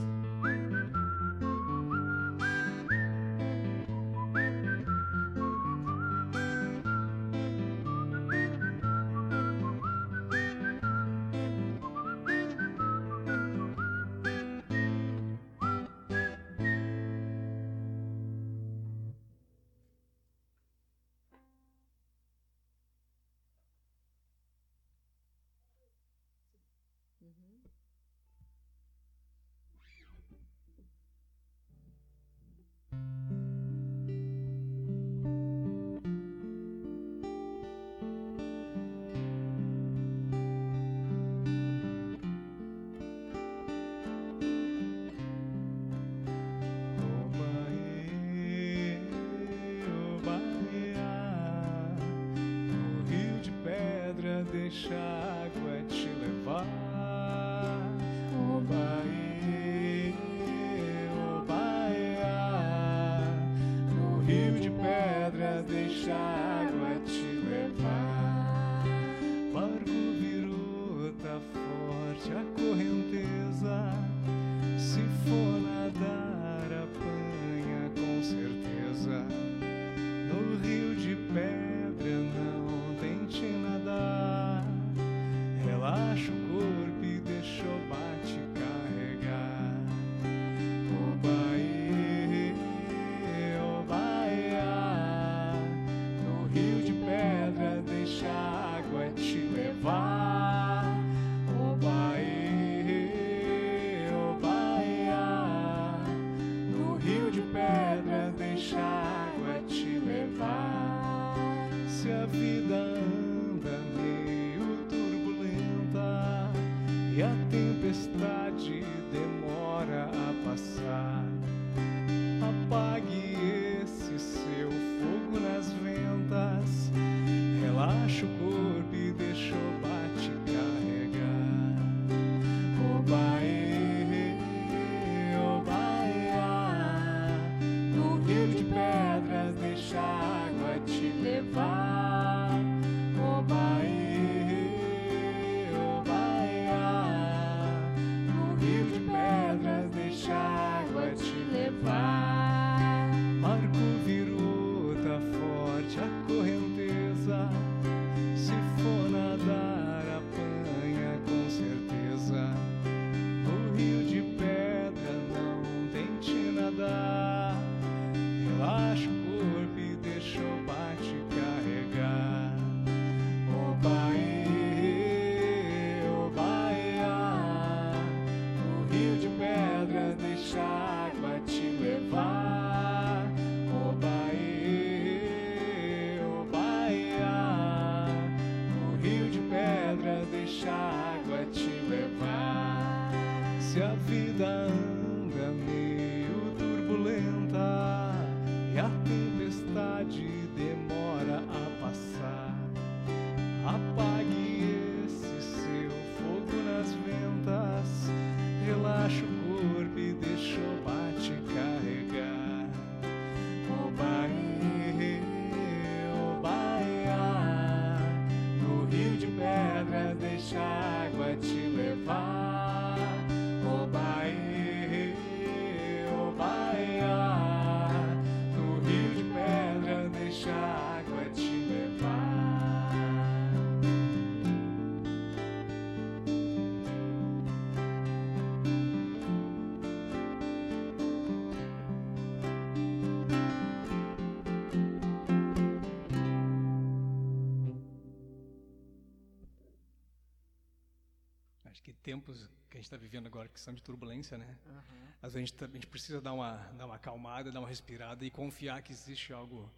está vivendo agora que são de turbulência, né? Uhum. Às vezes a gente, tá, a gente, precisa dar uma, dar uma acalmada, dar uma respirada e confiar que existe algo,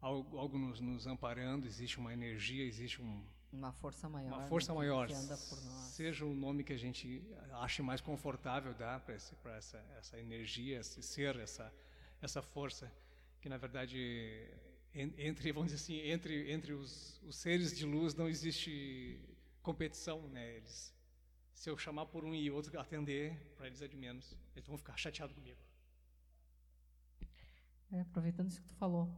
algo, algo nos, nos amparando, existe uma energia, existe um, uma força maior. Uma força que, maior. Que anda por nós. Seja o nome que a gente ache mais confortável dar para essa, essa energia, esse ser, essa, essa força, que na verdade entre vamos dizer assim entre entre os, os seres de luz não existe competição né eles se eu chamar por um e outro atender, para eles é de menos. Eles vão ficar chateados comigo. É, aproveitando isso que tu falou.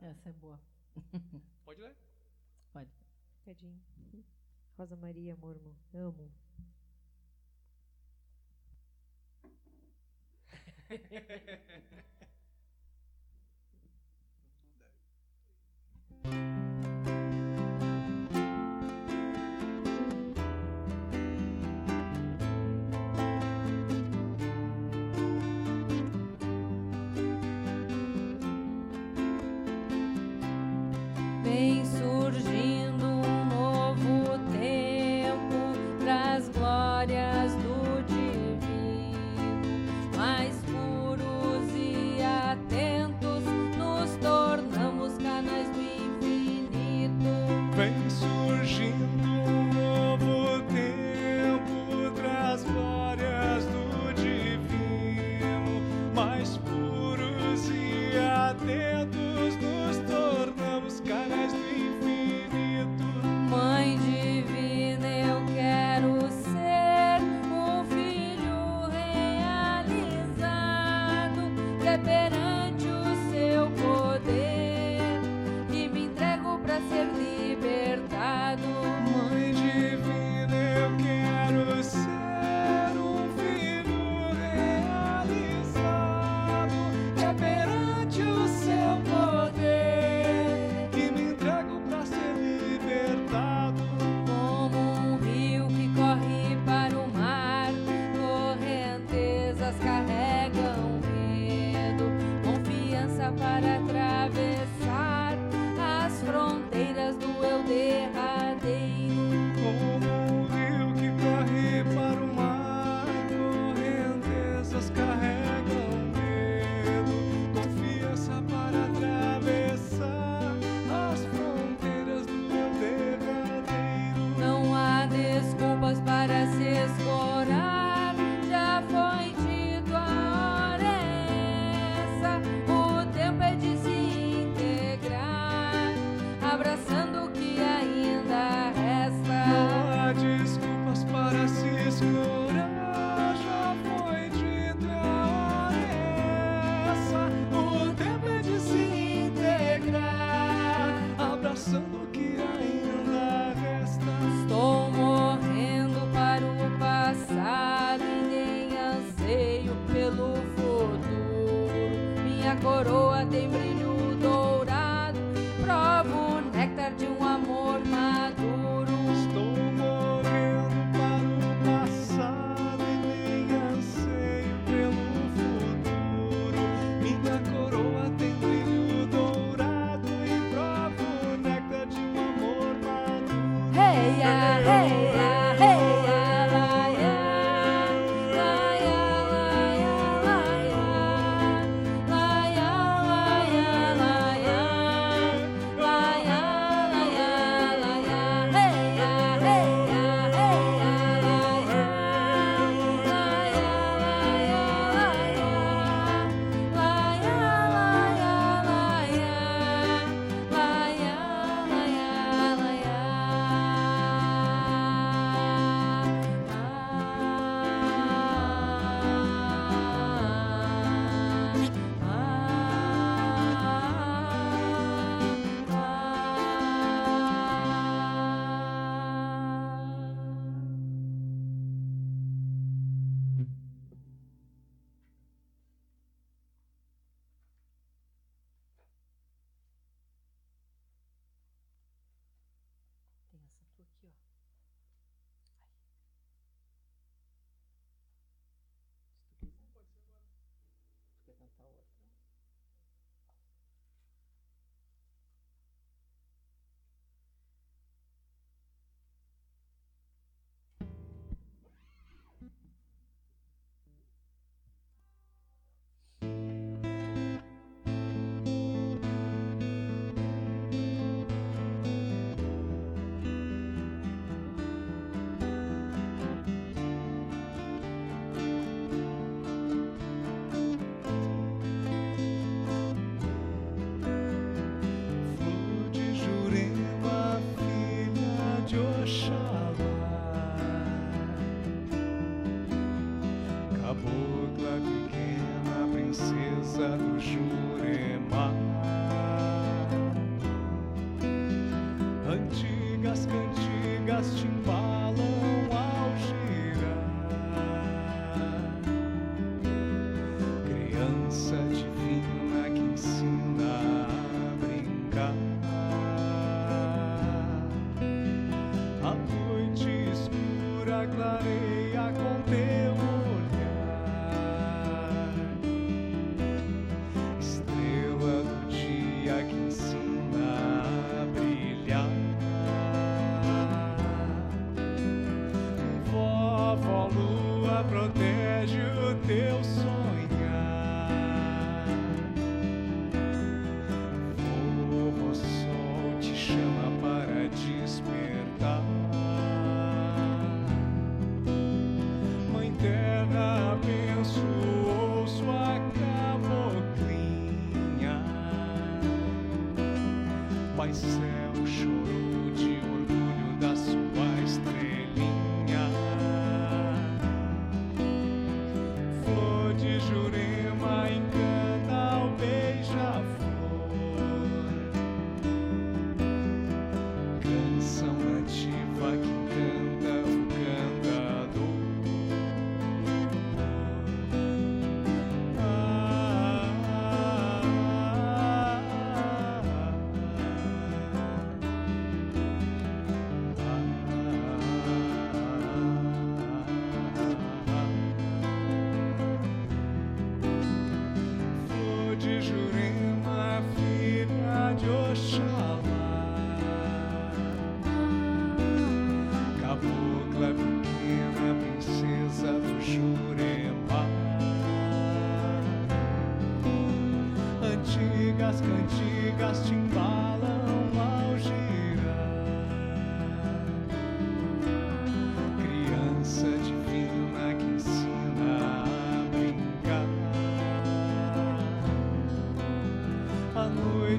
Essa é boa. Pode ler? Pode. Tadinho. Rosa Maria Mormo, amo. seu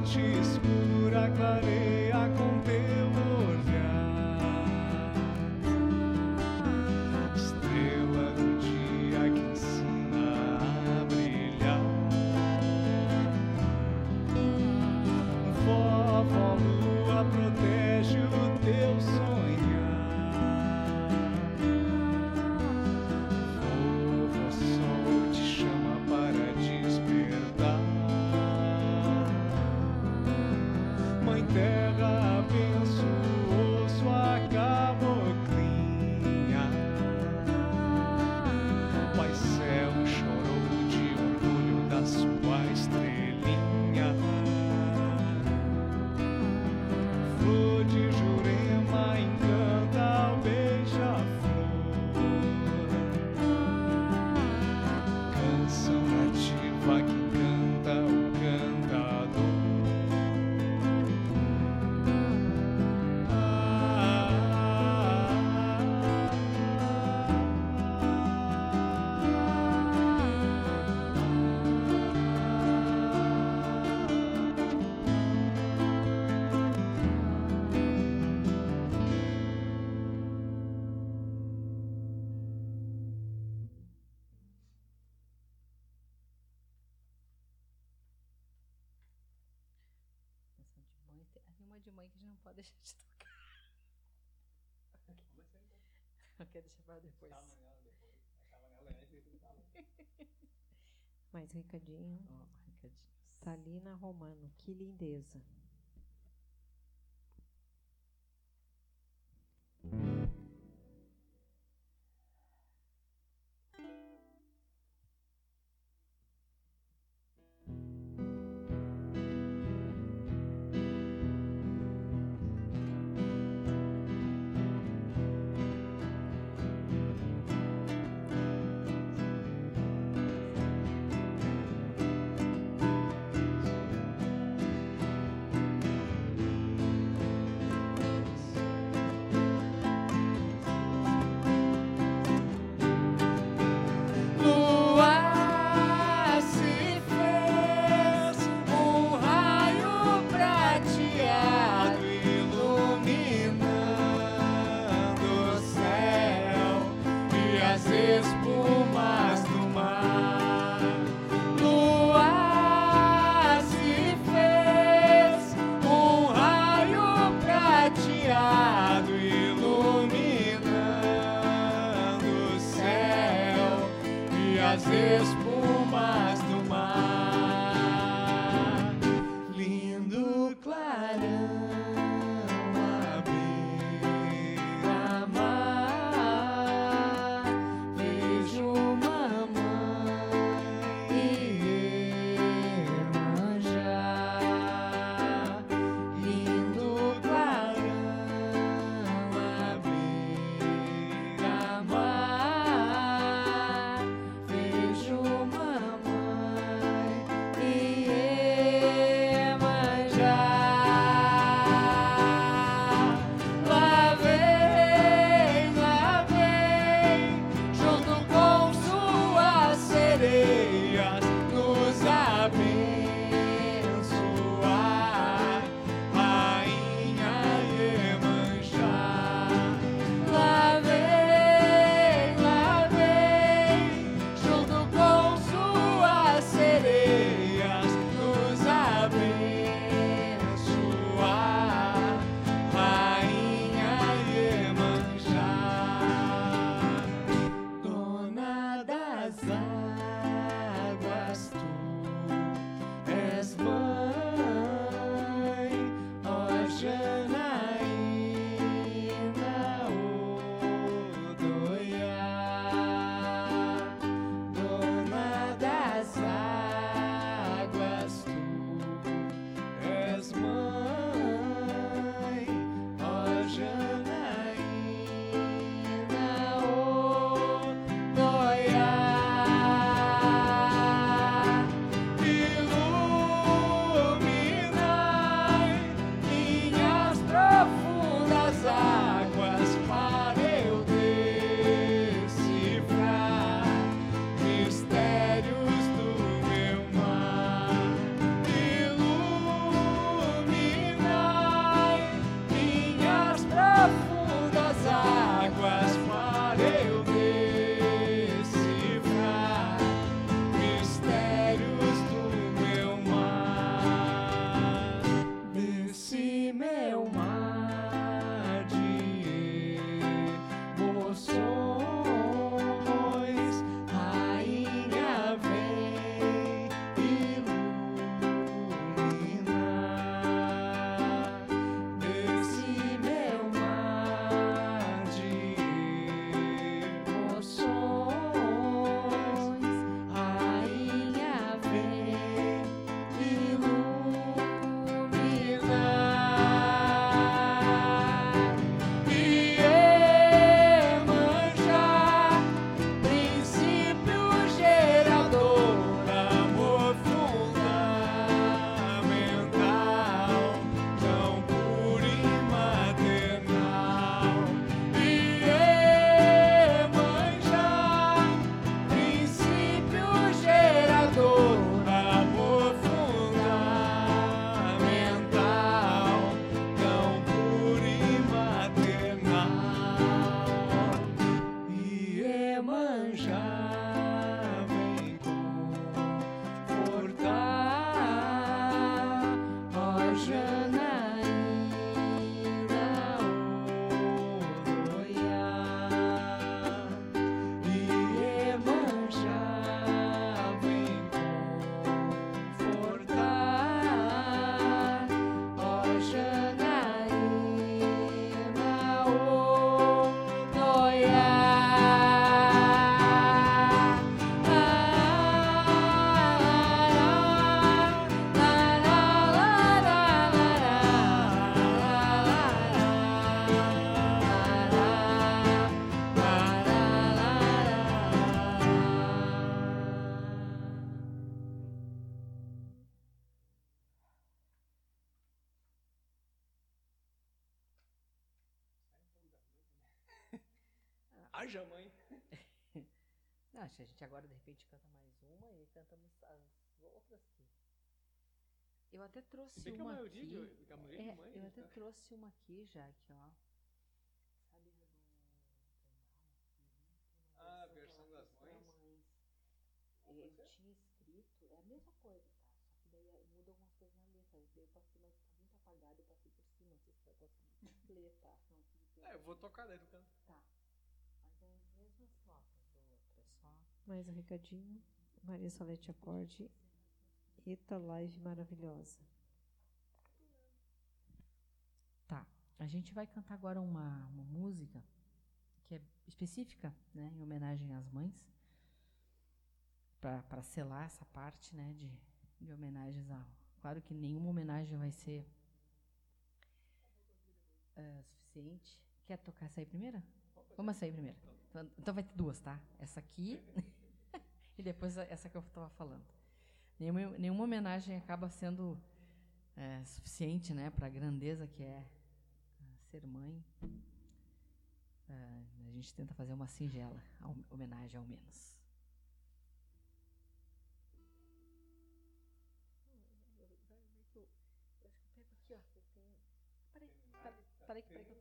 pode Mais recadinho. Oh. Talina Romano, que lindeza. Até trouxe uma aqui. de, É, mãe. eu até né? trouxe uma aqui já, aqui, ó. Sabe do Ah, a versão das mães? mães. Eu tinha escrito, é a mesma coisa, tá? Só que daí eh, muda algumas coisas na letra. Daí eu passei, mas tá muito apagado, eu passei por cima, não sei se vai conseguir ler, tá? Não. É, eu vou tocar daí do canto. Tá. Mas é as mesmas notas do outro, é só. Mais um recadinho. Maria Salete Acorde. Eta Live maravilhosa. Tá. A gente vai cantar agora uma, uma música que é específica, né, em homenagem às mães, para selar essa parte, né, de, de homenagens a. Claro que nenhuma homenagem vai ser é, suficiente. Quer tocar essa aí primeiro? Vamos aí primeiro. Então, então vai ter duas, tá? Essa aqui e depois essa que eu estava falando. Nenhuma, nenhuma homenagem acaba sendo é, suficiente, né, para a grandeza que é ah, ser mãe. Ah, a gente tenta fazer uma singela homenagem ao menos. Peraí, peraí, que eu...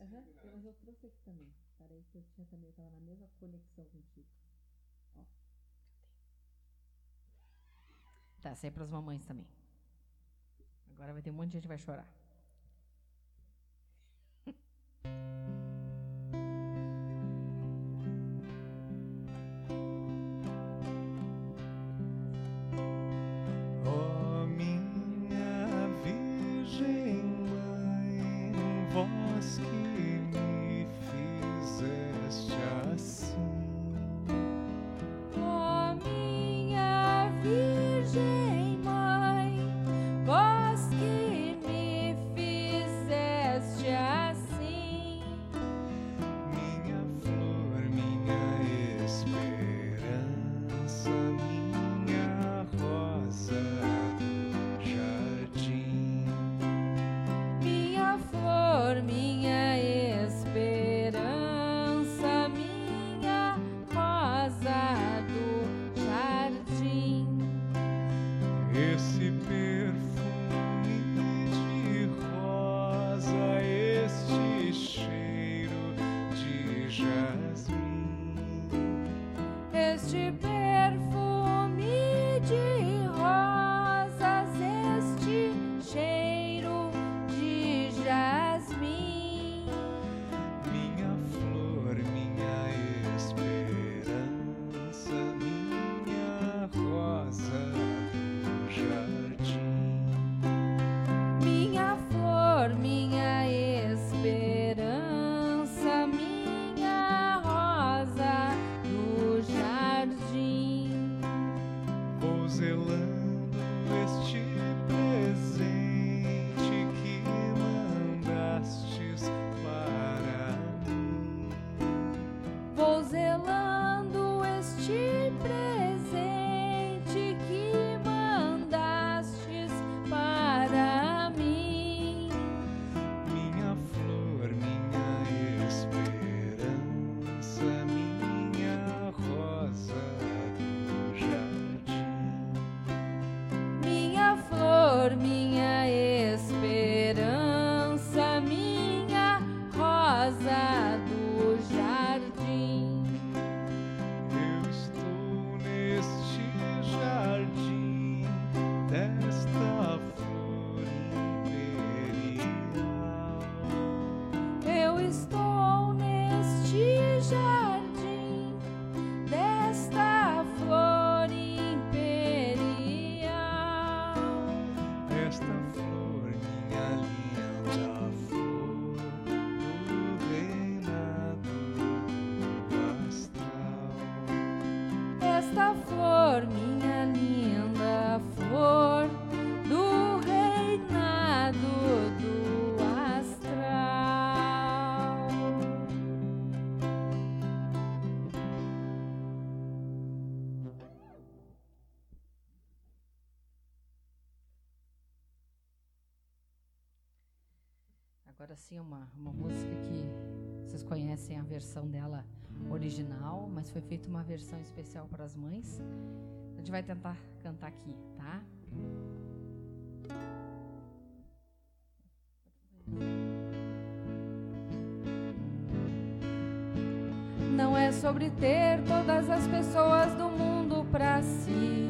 Aham, eu- mas eu trouxe aqui também. Peraí, que eu tinha também, eu tava na mesma conexão contigo. Tá, aí é pras mamães também. Agora vai ter um monte de gente que vai chorar. Versão dela original, mas foi feita uma versão especial para as mães. A gente vai tentar cantar aqui, tá? Não é sobre ter todas as pessoas do mundo para si.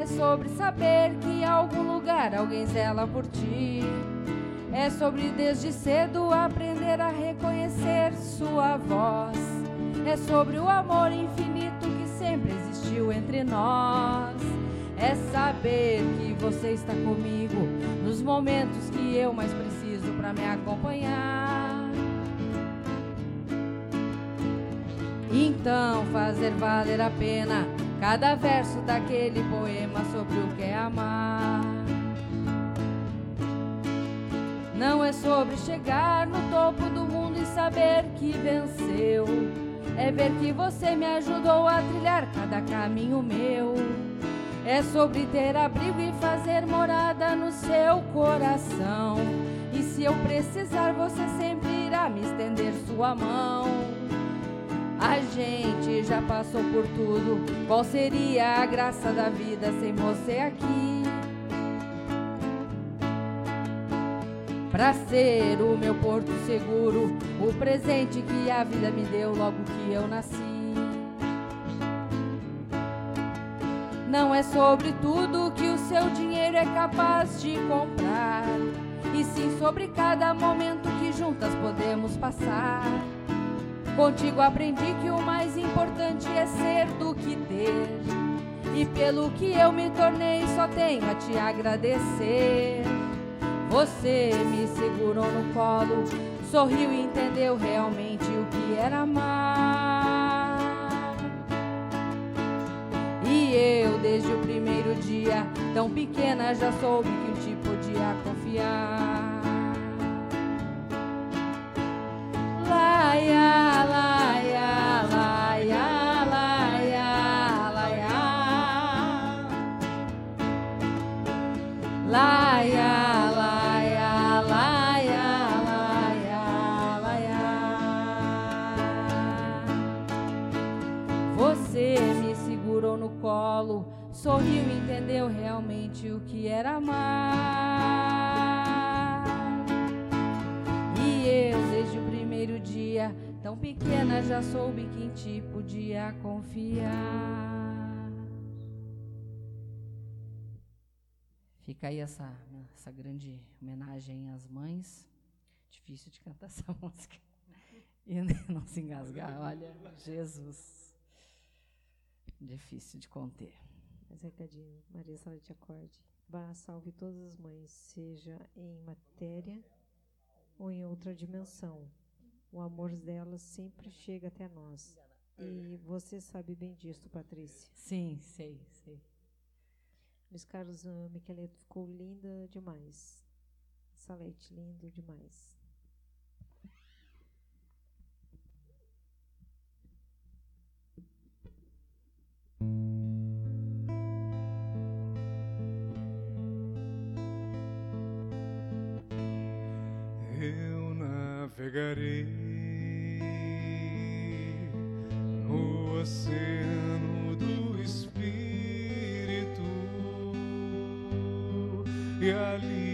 É sobre saber que em algum lugar alguém zela por ti. É sobre desde cedo aprender a reconhecer sua voz. É sobre o amor infinito que sempre existiu entre nós. É saber que você está comigo nos momentos que eu mais preciso para me acompanhar. Então fazer valer a pena cada verso daquele poema sobre o que é amar. Não é sobre chegar no topo do mundo e saber que venceu. É ver que você me ajudou a trilhar cada caminho meu. É sobre ter abrigo e fazer morada no seu coração. E se eu precisar, você sempre irá me estender sua mão. A gente já passou por tudo. Qual seria a graça da vida sem você aqui? Pra ser o meu porto seguro, o presente que a vida me deu logo que eu nasci. Não é sobre tudo que o seu dinheiro é capaz de comprar, e sim sobre cada momento que juntas podemos passar. Contigo aprendi que o mais importante é ser do que ter, e pelo que eu me tornei só tenho a te agradecer. Você me segurou no colo, sorriu e entendeu realmente o que era amar. E eu, desde o primeiro dia, tão pequena, já soube que um te podia confiar. Sorriu e entendeu realmente o que era amar. E eu, desde o primeiro dia, tão pequena, já soube que em ti podia confiar. Fica aí essa, essa grande homenagem às mães. Difícil de cantar essa música. E não se engasgar, olha, Jesus. Difícil de conter. Mas recadinho, Maria Salete Acorde. Vá, salve todas as mães, seja em matéria ou em outra dimensão. O amor delas sempre chega até nós. E você sabe bem disso, Patrícia. Sim, sei, sei. Luiz Carlos uh, Micheleto ficou linda demais. Salete, lindo demais. Navegarei no oceano do Espírito e ali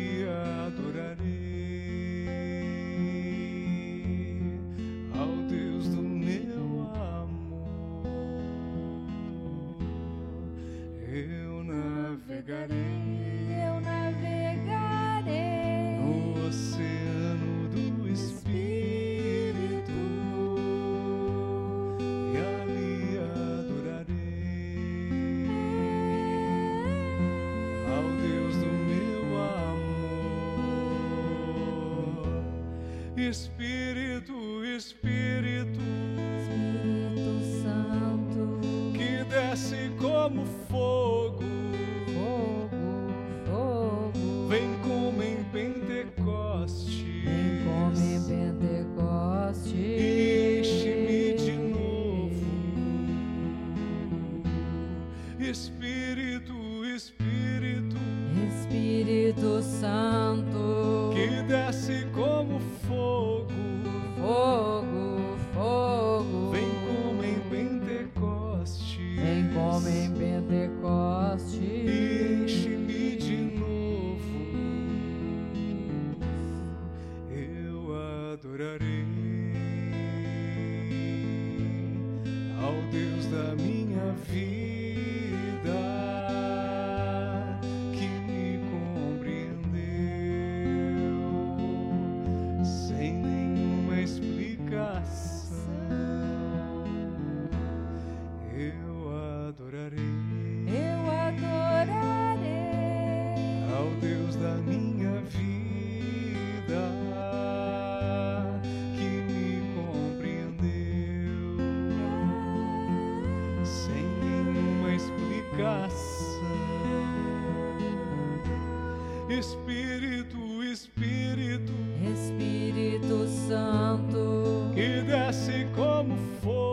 Que desce como fogo,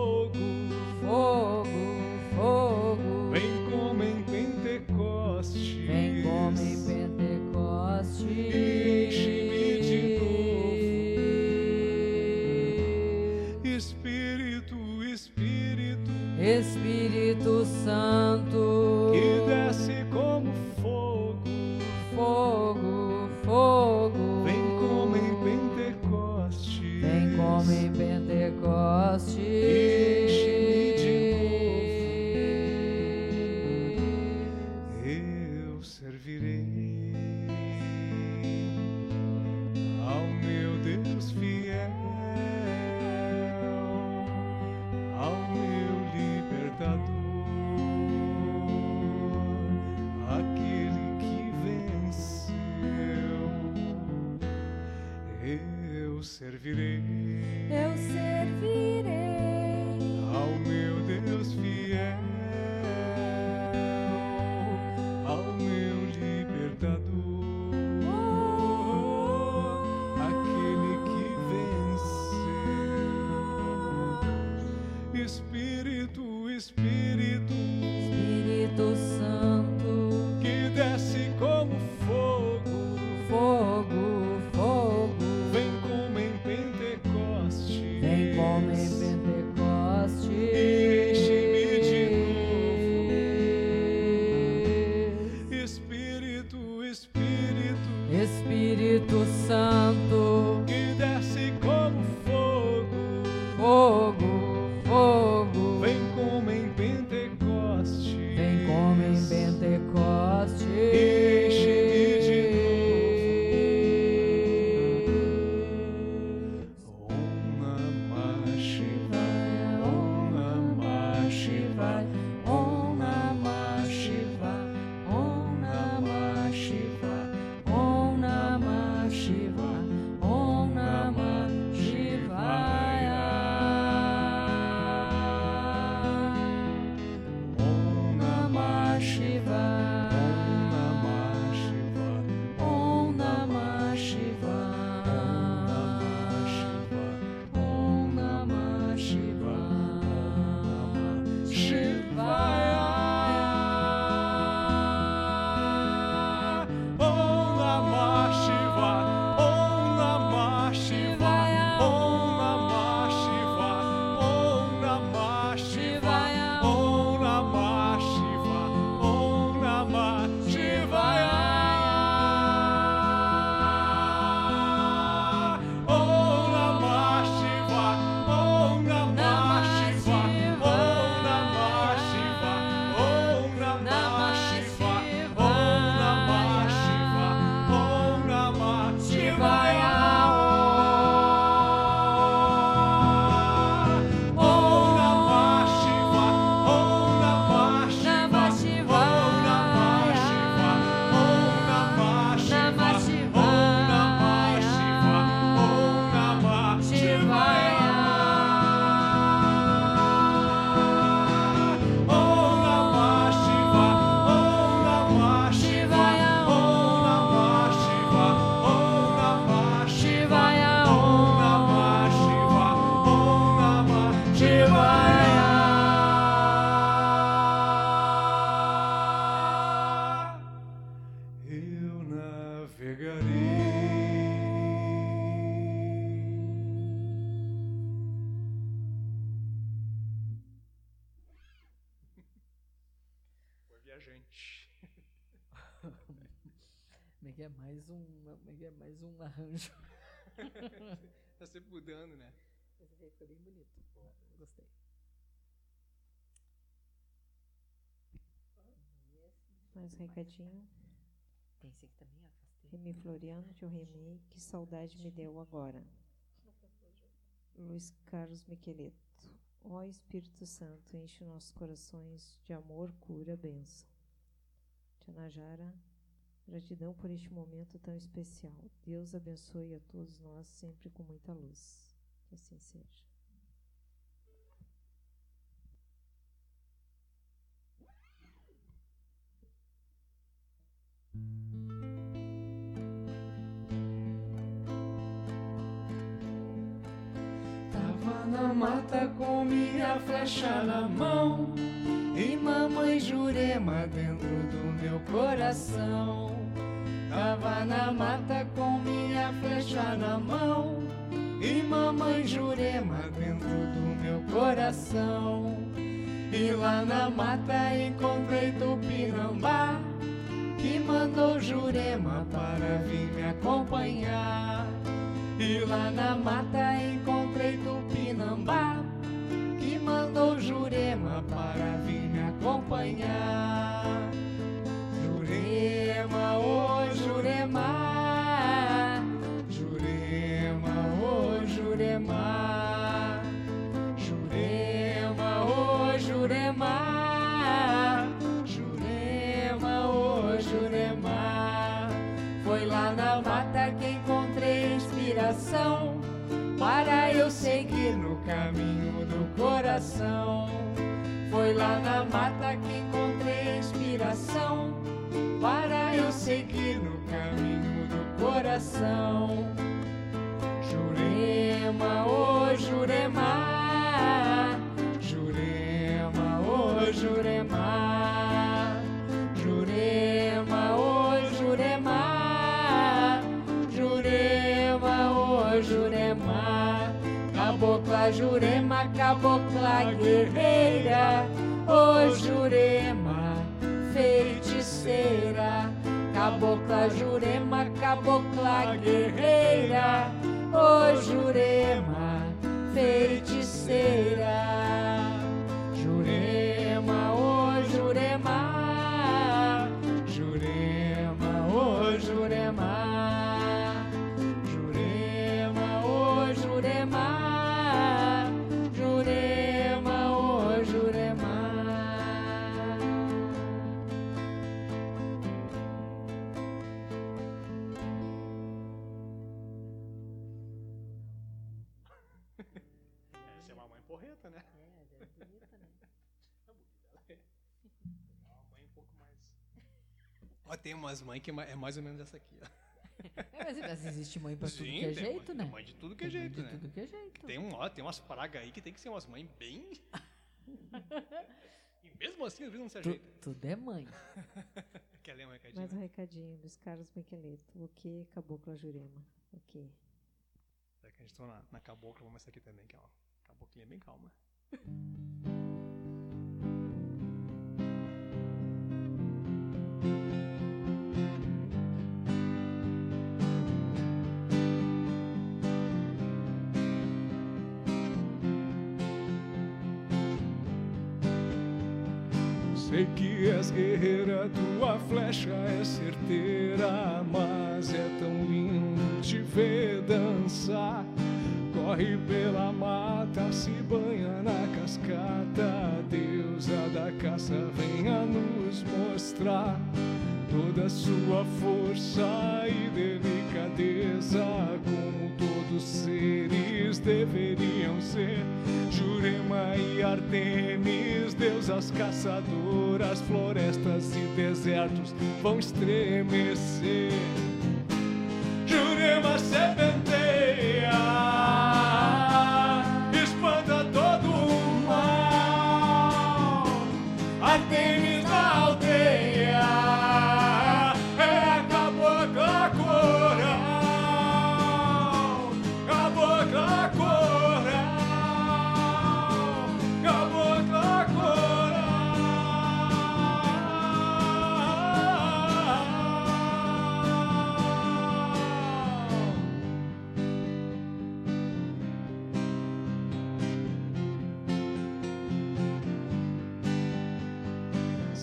arranjo. tá sempre mudando, né? Esse aqui ficou bem bonito. Gostei. Mais um recadinho. Esse aqui também, afastei. Remy Floriano, tio Remy, que saudade me deu agora. Luiz Carlos Miqueleto. Ó Espírito Santo, enche nossos corações de amor, cura, bênção. Tia Najara, gratidão por este momento tão especial. Deus abençoe a todos nós sempre com muita luz. Que assim seja. Tava na mata com minha flecha na mão e mamãe Jurema dentro do meu coração. Tava na mata com minha flecha na mão e mamãe Jurema dentro do meu coração. E lá na mata encontrei Tupinambá que mandou Jurema para vir me acompanhar. E lá na mata encontrei Tupinambá que mandou Jurema para vir acompanhar. Jurema, ô Jurema, Jurema, ô Jurema, Jurema, ô Jurema, Jurema, ô Jurema. Foi lá na mata que encontrei inspiração para eu seguir no caminho do coração. Foi lá na mata que encontrei inspiração para eu seguir no caminho do coração. Jurema, ô Jurema, Jurema, cabocla guerreira, ô Jurema, feiticeira, cabocla Jurema, cabocla guerreira, ô Jurema, feiticeira. Jurema, ô Jurema, Jurema, ô Jurema, tem umas mães que é ma- mais ou menos essa aqui, ó. É, mas, mas existe mãe pra tudo Sim, que é jeito, mãe, né? Mãe de tudo que é Tem mãe jeito, de né? tudo que é jeito. Tem, um, ó, tem umas pragas aí que tem que ser umas mães bem. e mesmo assim, às vezes não se Tu- ajeita. tudo é mãe. Quer ler um recadinho? Mais um recadinho. Luiz Carlos Miqueleto. O que? Cabocla Jurema. O que? Já que a gente tá na, na cabocla, vamos essa aqui também, que é uma caboclinha bem calma. Sei que és guerreira, tua flecha é certeira, mas é tão lindo te ver dançar. Corre pela mata, se banha na cascata, deusa da caça, venha nos mostrar toda sua força e delicadeza, como todos seres deveriam ser. Jurema e Artemis, deusas caçadoras, florestas e desertos vão estremecer. Jurema serpenteia,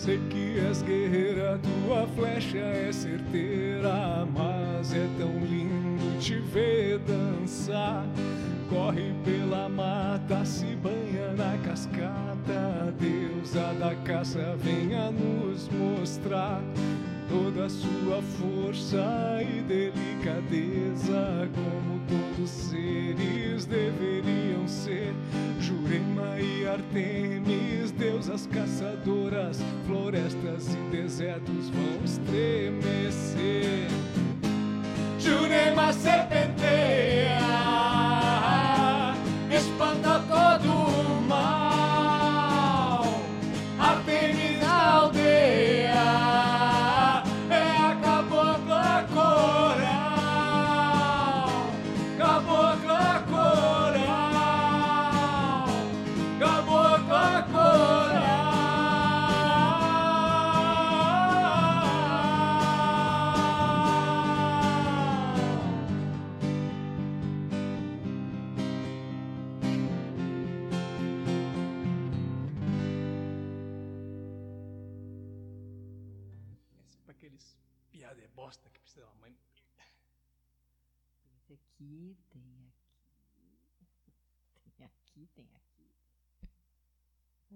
Sei que és guerreira, tua flecha é certeira, mas é tão lindo te ver dançar. Corre pela mata, se banha na cascata. Deusa da caça, venha nos mostrar toda a sua força e delicadeza, como todos seres deveriam ser. Jurema e Artemis, deusas caçadoras, florestas e desertos vão estremecer. Jurema serpenteia,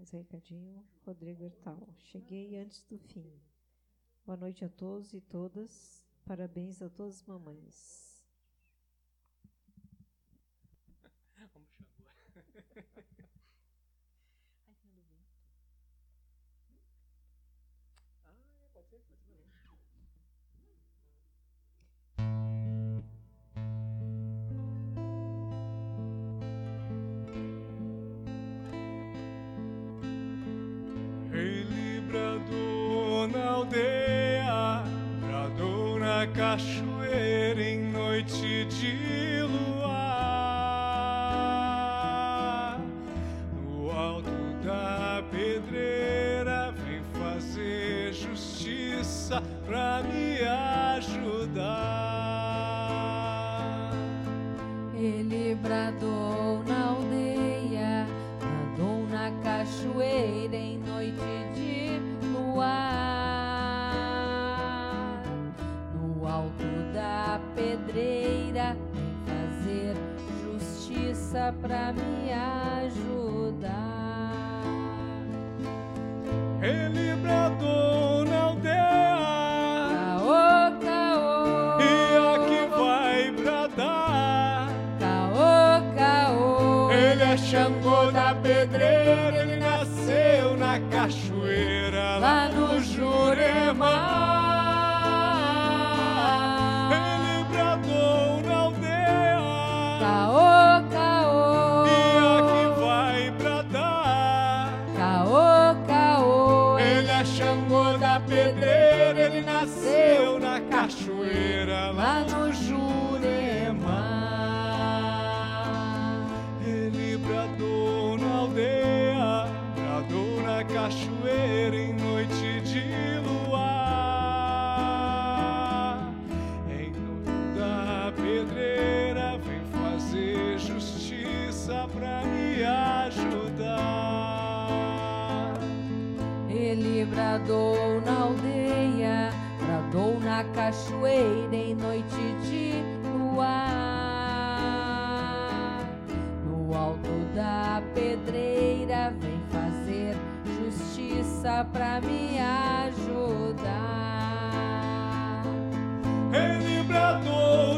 Mais recadinho, Rodrigo Hertal. Cheguei antes do fim. Boa noite a todos e todas. Parabéns a todas as mamães. Cachoeira em noite de luar. No alto da pedreira, vem fazer justiça pra me ajudar. Ele bradou justiça pra me ajudar. Ele bradou na aldeia. Caô, caô, E aqui vai bradar. caô, caô. Ele é Xangô da pedreira, cachoeira em noite de luar. No alto da pedreira, vem fazer justiça pra me ajudar. Ele bradou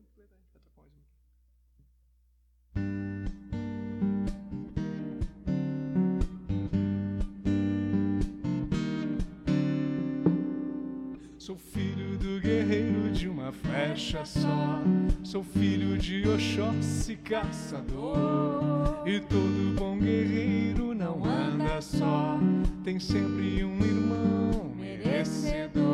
isso aqui. Sou filho do guerreiro de uma flecha só. Sou filho de Oxóssi caçador. E todo bom guerreiro não anda só. Tem sempre um irmão merecedor.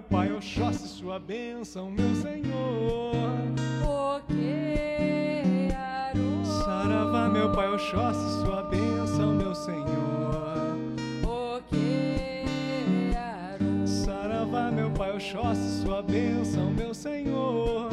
meu Pai, Oxóssi, sua bênção, meu Senhor. Oquearô. Saravá, meu Pai, Oxóssi, sua bênção, meu Senhor. Oquearô. Saravá, meu Pai, Oxóssi, sua bênção, meu Senhor.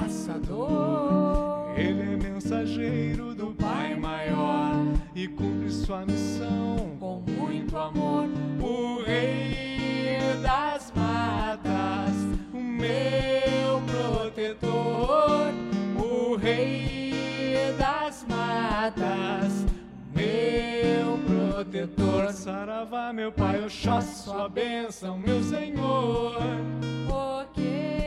caçador. Ele é mensageiro do Pai Maior e cumpre sua missão com muito amor. O Rei das Matas, o meu protetor. O Rei das Matas, meu protetor. Saravá, meu Pai, eu choro sua bênção, meu Senhor. Porque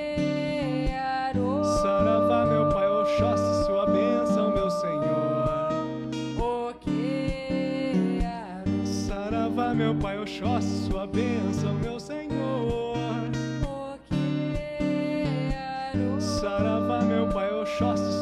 Trust.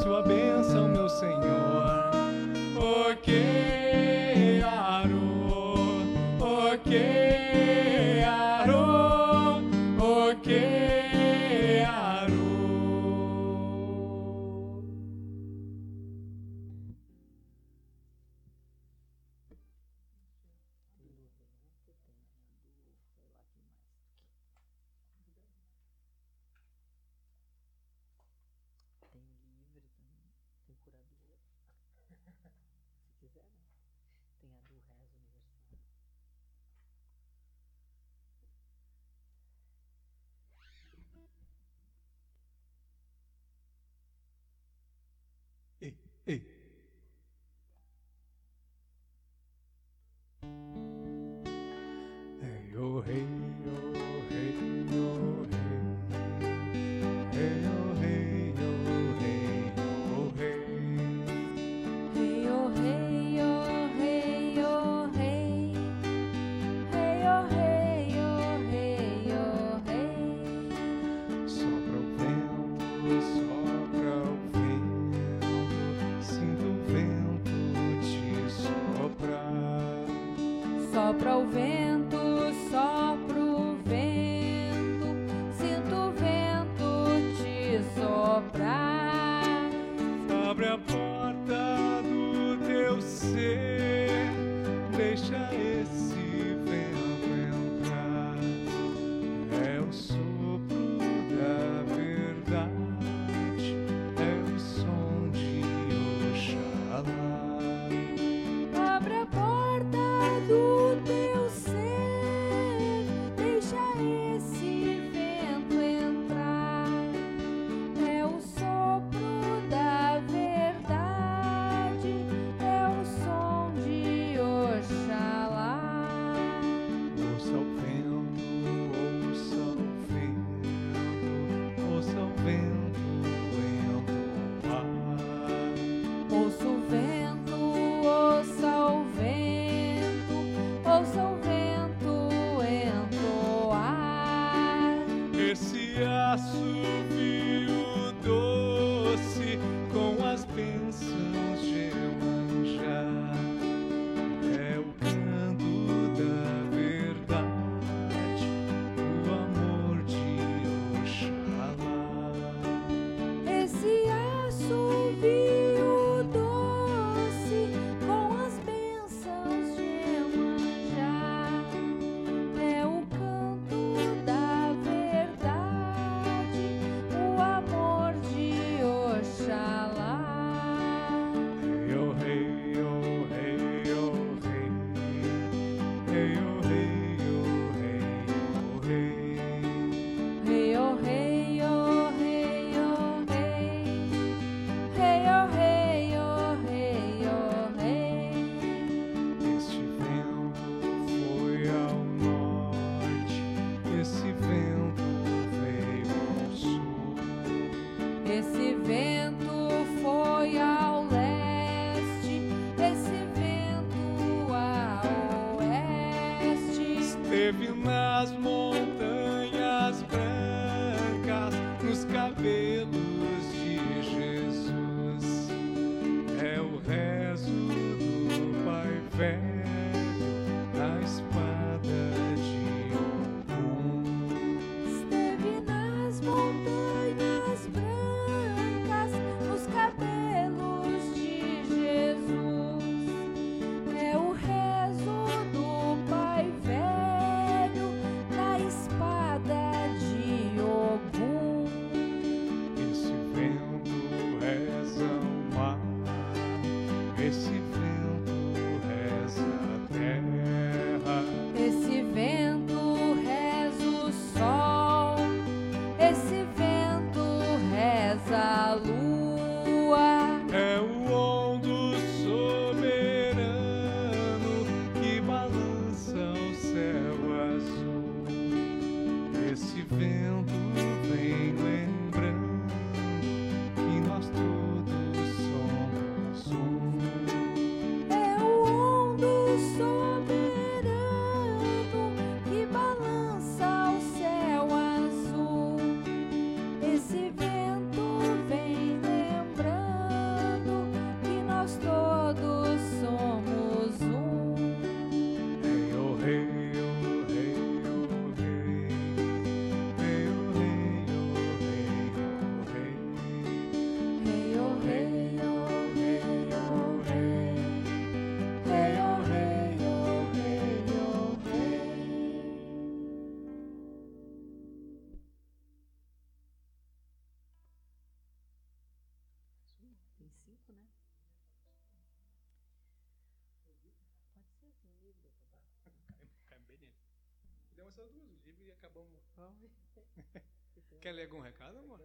Quer ler algum recado, amor?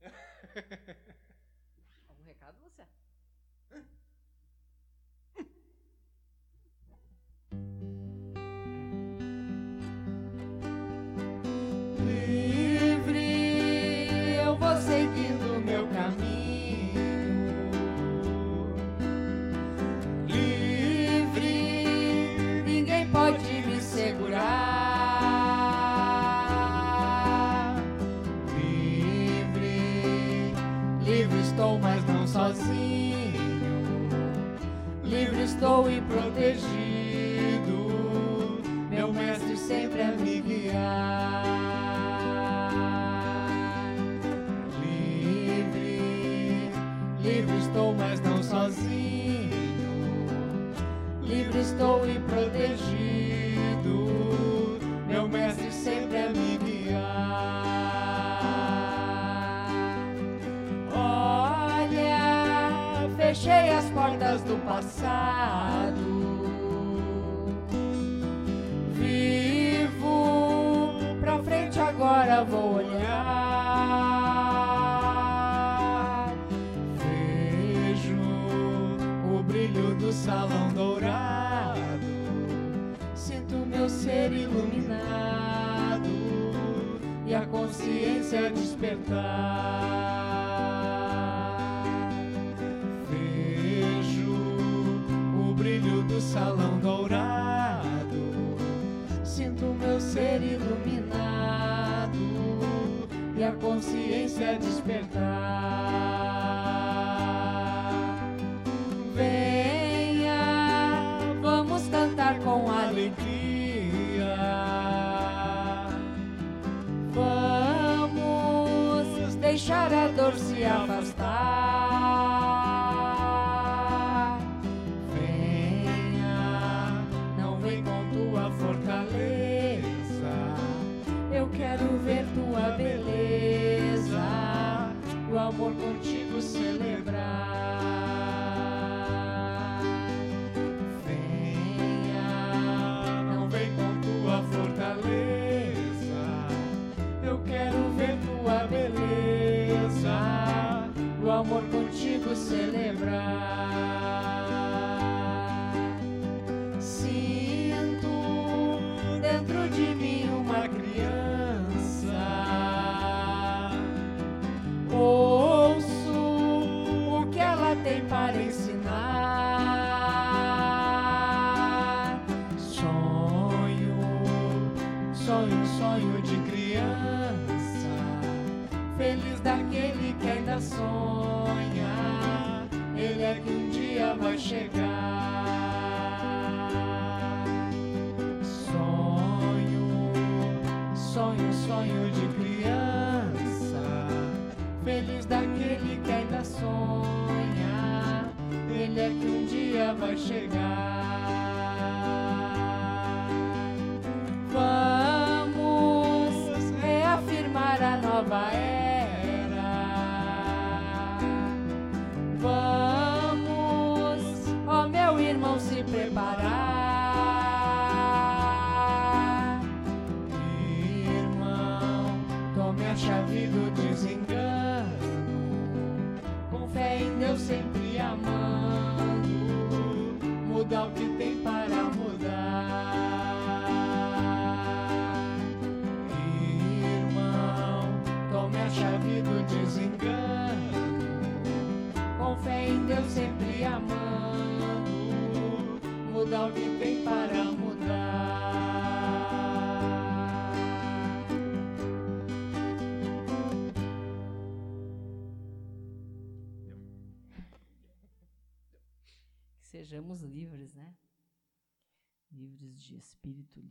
sozinho, livre estou e protegido. despertar. deixar a dor se.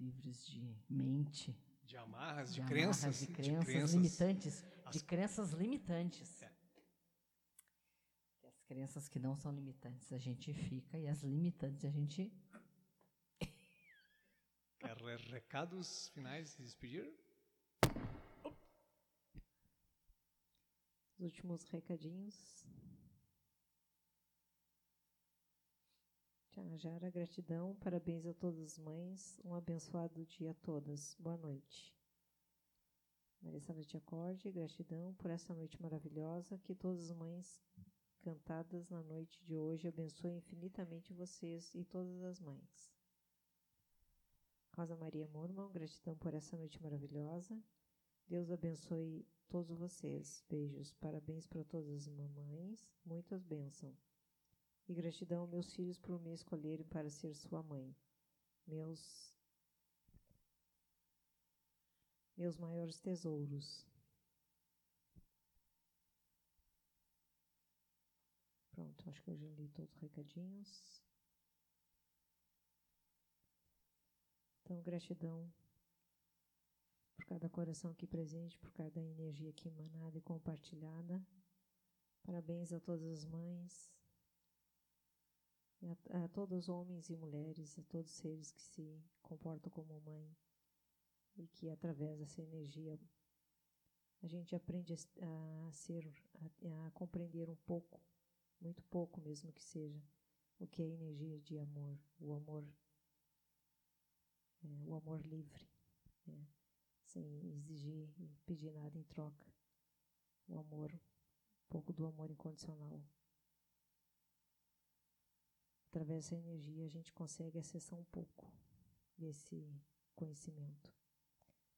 Livres de mente. De amarras, de, de crenças. Amarras, de, crenças de crenças limitantes. As... De crenças limitantes. É. As crenças que não são limitantes a gente fica e as limitantes a gente. Quer recados finais e despedir? Os últimos recadinhos. Jara, gratidão, parabéns a todas as mães, um abençoado dia a todas. Boa noite. Marissa Noite Acorde, gratidão por essa noite maravilhosa, que todas as mães cantadas na noite de hoje abençoem infinitamente vocês e todas as mães. Rosa Maria Murman, gratidão por essa noite maravilhosa. Deus abençoe todos vocês. Beijos. Parabéns para todas as mamães. Muitas bênçãos. E gratidão, meus filhos, por me escolherem para ser sua mãe. Meus meus maiores tesouros. Pronto, acho que eu já li todos os recadinhos. Então, gratidão por cada coração aqui presente, por cada energia aqui emanada e compartilhada. Parabéns a todas as mães, a, a todos os homens e mulheres, a todos os seres que se comportam como mãe e que através dessa energia a gente aprende a, ser, a, a, compreender um pouco, muito pouco mesmo que seja, o que é energia de amor, o amor, é, o amor livre, é, sem exigir e pedir nada em troca, o amor, um pouco do amor incondicional através dessa energia, a gente consegue acessar um pouco desse conhecimento.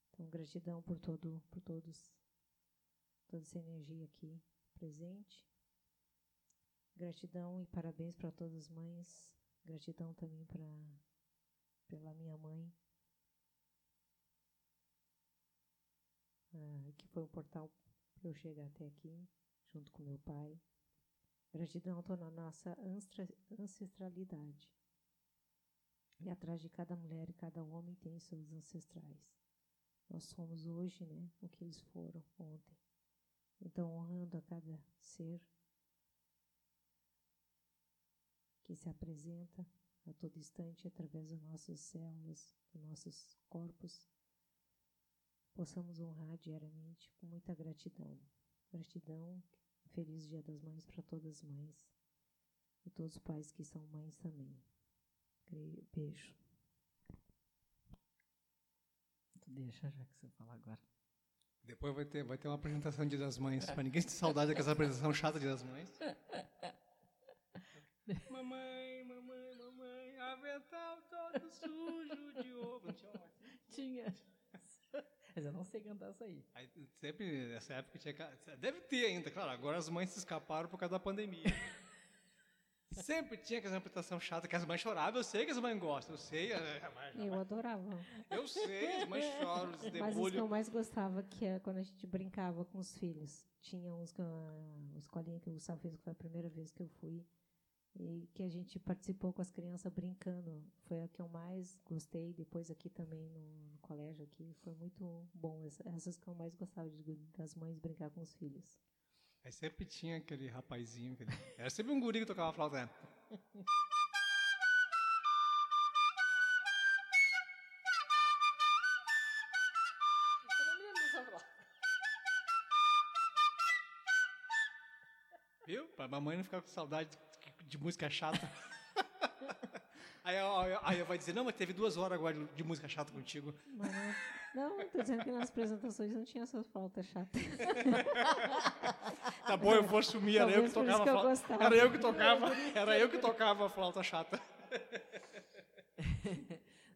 Então, gratidão por todo, por todos, toda essa energia aqui presente. Gratidão e parabéns para todas as mães. Gratidão também para pela minha mãe, ah, que foi um portal para eu chegar até aqui, junto com meu pai. Gratidão toda a nossa ancestralidade. E atrás de cada mulher e cada homem tem seus ancestrais. Nós somos hoje, né, o que eles foram ontem. Então, honrando a cada ser que se apresenta a todo instante através das nossas células, dos nossos corpos, possamos honrar diariamente com muita gratidão. Gratidão Feliz Dia das Mães para todas as mães e todos os pais que são mães também. Beijo. Tu deixa já que você fala agora. Depois vai ter, vai ter uma apresentação de Dia das Mães. Para ninguém ter saudade daquela apresentação chata de Dia das Mães. mamãe, mamãe, mamãe, avental todo sujo de ovo. Tinha. Tinha. Mas eu não sei cantar essa aí. aí sempre nessa época tinha. Deve ter ainda, claro. Agora as mães se escaparam por causa da pandemia. Sempre tinha aquela interpretação chata que as mães choravam. Eu sei que as mães gostam, eu sei. é, mas- Eu adorava. Eu sei, as mães choram, se Mas os que eu mais gostava que é quando a gente brincava com os filhos. Tinha uns que, a escolinha que o Gustavo fez, que foi a primeira vez que eu fui. E que a gente participou com as crianças brincando. Foi a que eu mais gostei. Depois aqui também no, colégio aqui. Foi muito bom. Essa- Essas que eu mais gostava de, das mães brincar com os filhos. Aí sempre tinha aquele rapazinho. Aquele... Era sempre um guri que tocava flauta. né? Viu? Pra mamãe não ficar com saudade de, música chata. aí, aí, aí eu vai dizer, não, mas teve duas horas agora de, de música chata contigo. Não, não, tô dizendo que nas apresentações não tinha essas flautas chatas. Tá bom, eu vou assumir, era eu que tocava que eu flauta. Era eu que tocava, era eu que tocava a flauta chata.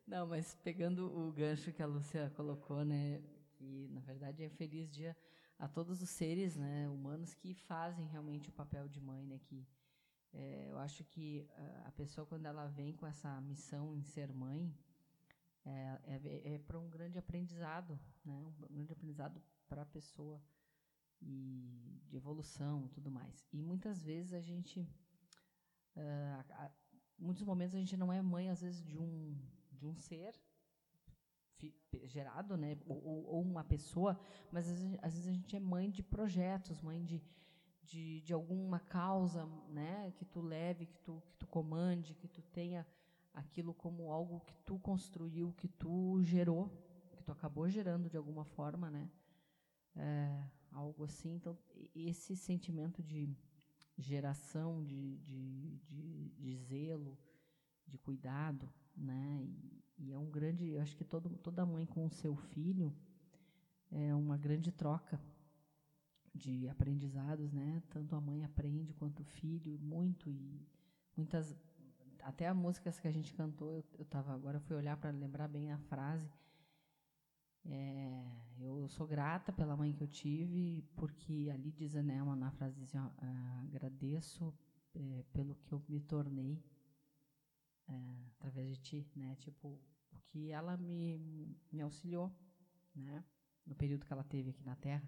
Não, mas pegando o gancho que a Lúcia colocou, né, que na verdade é feliz dia a todos os seres, né, humanos que fazem realmente o papel de mãe, né, que é, eu acho que a pessoa quando ela vem com essa missão em ser mãe é, é, é para um grande aprendizado, né, um grande aprendizado para a pessoa e de evolução, e tudo mais. E muitas vezes a gente a- muitos momentos a gente não é mãe às vezes de um de um ser gerado, né, ou- ou uma pessoa, mas às vezes, às vezes a gente é mãe de projetos, mãe de, de, de alguma causa, né, que tu leve, que tu que tu comande, que tu tenha aquilo como algo que tu construiu, que tu gerou, que tu acabou gerando de alguma forma, né, é, algo assim. Então esse sentimento de geração de, de, de, de zelo, de cuidado, né? E, e é um grande, eu acho que todo, toda mãe com o seu filho é uma grande troca de aprendizados, né? Tanto a mãe aprende quanto o filho, muito e muitas até as músicas que a gente cantou, eu, eu tava agora fui olhar para lembrar bem a frase. É, eu sou grata pela mãe que eu tive, porque ali diz né, uma, na frase assim, ó, ah, agradeço é, pelo que eu me tornei é, através de ti, né? Tipo, o que ela me, me auxiliou, né? No período que ela teve aqui na Terra,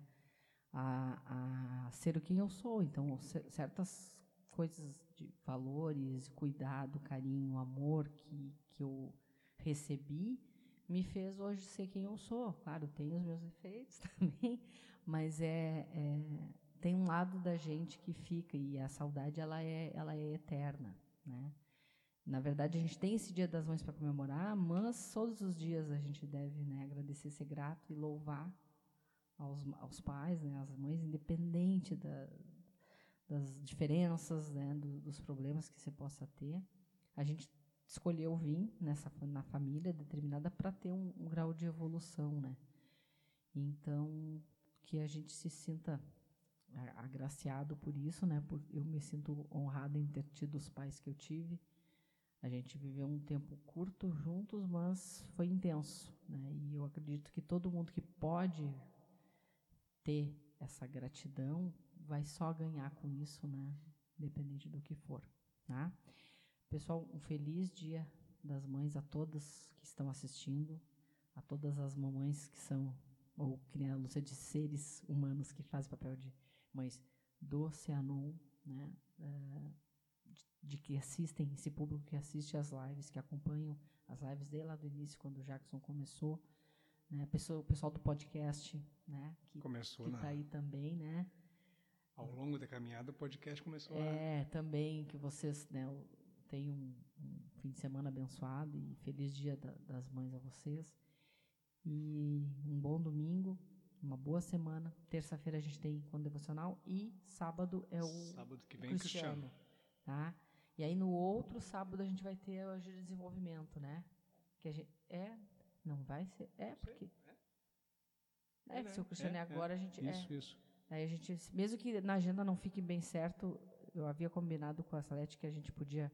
a, a ser o que eu sou. Então, cer- certas coisas de valores, cuidado, carinho, amor que, que eu recebi me fez hoje ser quem eu sou. Claro, tem os meus efeitos também, mas é, é tem um lado da gente que fica e a saudade ela é ela é eterna, né? Na verdade, a gente tem esse Dia das Mães para comemorar, mas todos os dias a gente deve né, agradecer, ser grato e louvar aos, aos pais, né, às mães, independente da, das diferenças, né, do- dos problemas que você possa ter. A gente escolheu vir nessa na família determinada para ter um, um grau de evolução, né? Então que a gente se sinta agraciado por isso, né? Por, eu me sinto honrada em ter tido os pais que eu tive. A gente viveu um tempo curto juntos, mas foi intenso, né? E eu acredito que todo mundo que pode ter essa gratidão vai só ganhar com isso, né? Independente do que for, tá? Pessoal, um feliz dia das mães a todas que estão assistindo, a todas as mamães que são, ou que nem a Lúcia disse, seres humanos que fazem papel de mães do Oceanon, né? Eh, de, de que assistem, esse público que assiste às lives, que acompanham as lives desde lá do início, quando o Jackson começou, né? Pessoa, o pessoal do podcast, né? Que Começou que está aí também, né? ao longo da caminhada, o podcast começou a... É, também que vocês né, tenham um, um fim de semana abençoado e feliz dia da- das mães a vocês. E um bom domingo, uma boa semana. Terça-feira a gente tem encontro devocional e sábado é o Sábado que vem, Cristiano. Tá? E aí no outro sábado a gente vai ter o de desenvolvimento, né? Que a gente é, não vai ser, é porque é, que se o Cristiano é, É, é. agora a gente é, Isso, isso. Aí a gente, mesmo que na agenda não fique bem certo, eu havia combinado com a Salete que a gente podia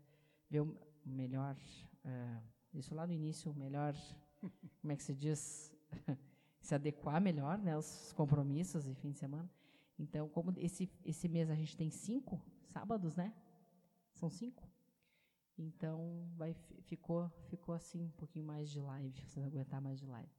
ver o melhor, eh, isso lá no início, o melhor, como é que se diz, se adequar melhor, né, os compromissos e fim de semana. Então, como esse esse mês a gente tem cinco sábados, né? São cinco? Então, vai, ficou, ficou assim um pouquinho mais de live, você vai aguentar mais de live.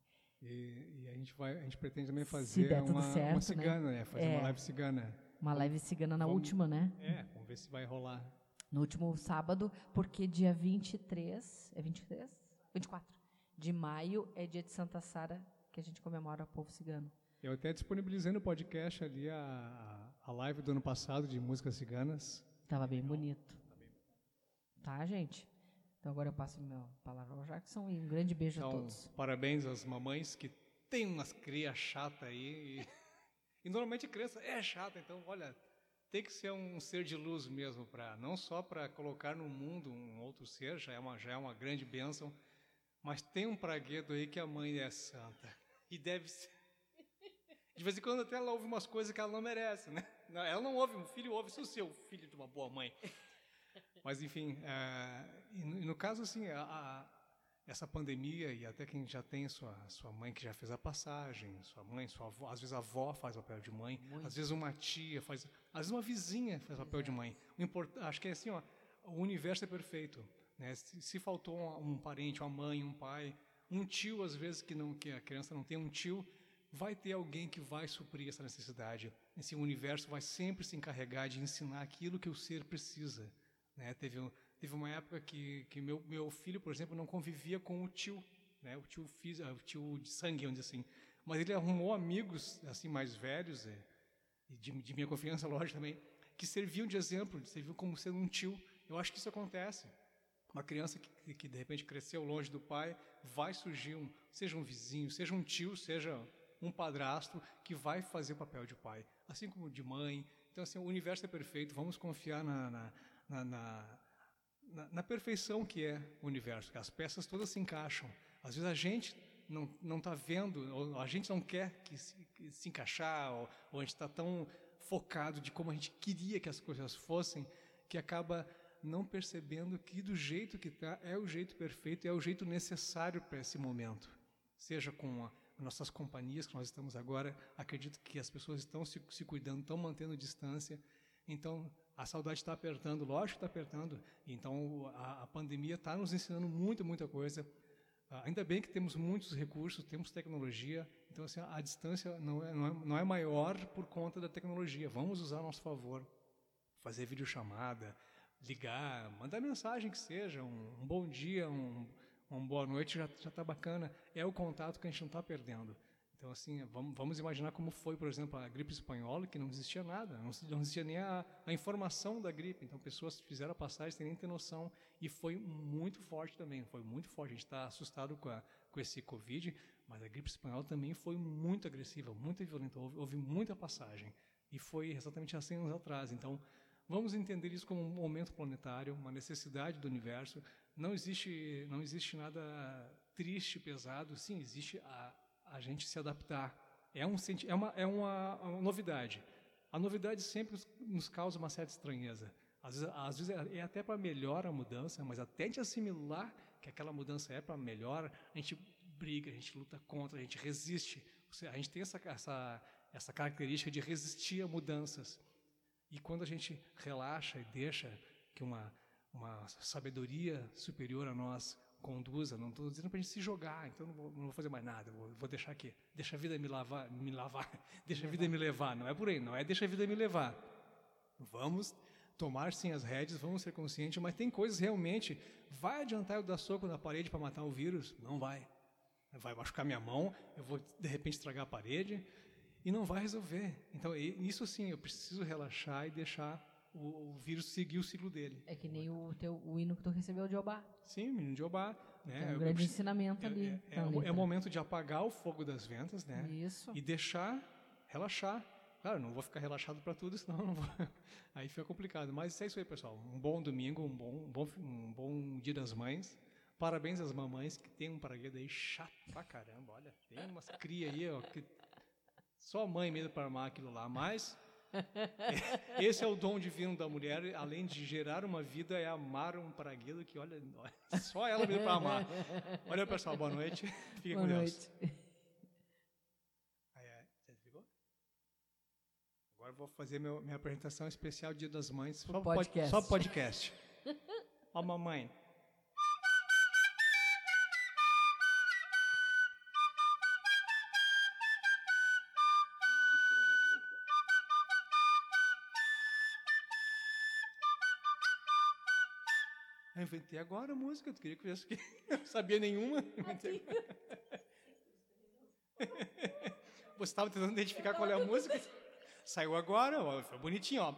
E, e, a gente vai, a gente pretende também fazer uma, certo, uma cigana, né? Fazer é, uma live cigana. Uma live cigana na vamos, última, né? É, vamos ver se vai rolar. No último sábado, porque dia 23, é 23? 24 de maio é dia de Santa Sara, que a gente comemora o povo cigano. Eu até disponibilizei no podcast ali a, a live do ano passado de músicas ciganas. Tava bem bonito. Tá, gente? Então agora eu passo minha palavra ao Jackson e um grande beijo então, a todos. Parabéns às mamães que tem umas crias chatas aí. E, e normalmente criança é chata, então olha, tem que ser um ser de luz mesmo para não só para colocar no mundo um outro ser, já é uma já é uma grande bênção, mas tem um praguedo aí que a mãe é santa e deve ser de vez em quando até ela ouve umas coisas que ela não merece, né? Ela não ouve, um filho ouve, se o seu filho de uma boa mãe. Mas, enfim, é, e no, caso, assim, a, a, essa pandemia, e até quem já tem sua, sua mãe que já fez a passagem, sua mãe, sua avó, às vezes a avó faz papel de mãe, Muito. às vezes uma tia faz, às vezes uma vizinha faz papel de mãe. O import, acho que é assim, ó, o universo é perfeito. Né? Se, se faltou um, um, parente, uma mãe, um pai, um tio, às vezes, que, não, que a criança não tem um tio, vai ter alguém que vai suprir essa necessidade. Esse universo vai sempre se encarregar de ensinar aquilo que o ser precisa. Né? Teve, teve uma época que, que meu, meu filho, por exemplo, não convivia com o tio, né? o, tio ah, o tio de sangue, onde assim. Mas ele arrumou amigos assim mais velhos, é, de, de minha confiança, lógico também, que serviam de exemplo, serviam como sendo um tio. Eu acho que isso acontece. Uma criança que, que de repente cresceu longe do pai, vai surgir um, seja um vizinho, seja um tio, seja um padrasto que vai fazer o papel de pai, assim como de mãe. Então, assim, o universo é perfeito, vamos confiar na, na, na, na, na perfeição que é o universo, que as peças todas se encaixam. Às vezes a gente não não está vendo, ou a gente não quer que se, que se encaixar, ou, ou, a gente está tão focado de como a gente queria que as coisas fossem, que acaba não percebendo que do jeito que está é o jeito perfeito, é o jeito necessário para esse momento. Seja com a, nossas companhias que nós estamos agora, acredito que as pessoas estão se, se cuidando, estão mantendo distância. Então, a saudade está apertando, lógico que está apertando. Então, a, a pandemia está nos ensinando muita, muita coisa. Ah, ainda bem que temos muitos recursos, temos tecnologia. Então, assim, a, distância não é, não, é, não é maior por conta da tecnologia. Vamos usar a nosso favor. Fazer videochamada, ligar, mandar mensagem que seja, um, um bom dia, um, uma boa noite já está bacana. É o contato que a gente não está perdendo. Então, assim, vamos, vamos, imaginar como foi, por exemplo, a gripe espanhola, que não existia nada, não, não existia nem a, a, informação da gripe. Então, pessoas fizeram a passagem sem nem ter noção. E foi muito forte também, foi muito forte. A gente está assustado com, a, com esse Covid, mas a gripe espanhola também foi muito agressiva, muito violenta. Houve, houve muita passagem. E foi exatamente há 100 anos atrás. Então, vamos entender isso como um momento planetário, uma necessidade do universo. Não existe, não existe nada triste, pesado. Sim, existe a a gente se adaptar. É, um, é, uma, é uma, uma novidade. A novidade sempre nos causa uma certa estranheza. Às vezes, às vezes é, é até para melhor a mudança, mas até de assimilar que aquela mudança é para melhor, a gente briga, a gente luta contra, a gente resiste. A gente tem essa, essa, essa característica de resistir a mudanças. E quando a gente relaxa e deixa que uma, uma sabedoria superior a nós conduza, não estou dizendo para a gente se jogar, então não vou, não vou fazer mais nada, vou, vou, deixar aqui, deixa a vida me lavar, me lavar, deixa a vida me levar, não é por aí, não é deixa a vida me levar. Vamos tomar sim as rédeas, vamos ser conscientes, mas tem coisas realmente, vai adiantar eu dar soco na parede para matar o vírus? Não vai. Vai machucar minha mão, eu vou de repente estragar a parede e não vai resolver. Então, isso sim, eu preciso relaxar e deixar o, o, vírus seguir o ciclo dele. É que nem o, teu, o hino que tu recebeu de Obá. Sim, o hino de Obá. Né? É um grande eu, ensinamento é, ali. É, é, é, o momento de apagar o fogo das ventas, né? Isso. E deixar relaxar. Claro, não vou ficar relaxado para tudo, senão não vou... aí fica complicado. Mas é isso aí, pessoal. Um bom domingo, um bom, um bom, um bom dia das mães. Parabéns às mamães que tem um paraguedo aí chato pra caramba. Olha, tem umas cria aí, ó, que só a mãe mesmo para armar aquilo lá. Mas esse é o dom divino da mulher, além de gerar uma vida, é amar um paragueiro que, olha, só ela mesmo para amar. Olha, pessoal, boa noite. Fiquem boa com noite. Deus. Agora vou fazer meu, minha apresentação especial Dia das Mães. Só podcast. Pod, só podcast. Ó, mamãe. Eu inventei agora a música, tu queria que eu viesse aqui? Não sabia nenhuma. Você estava tentando identificar qual é a música? Saiu agora, ó, foi bonitinho, ó.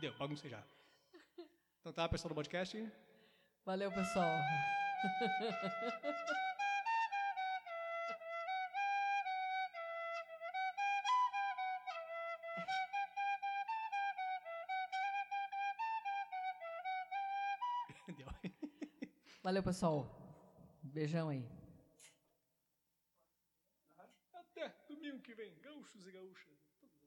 Deu, baguncei já. Então tá, pessoal do podcast. Valeu, pessoal. Valeu, pessoal. Beijão aí. Até domingo que vem, gaúchos e gaúchas.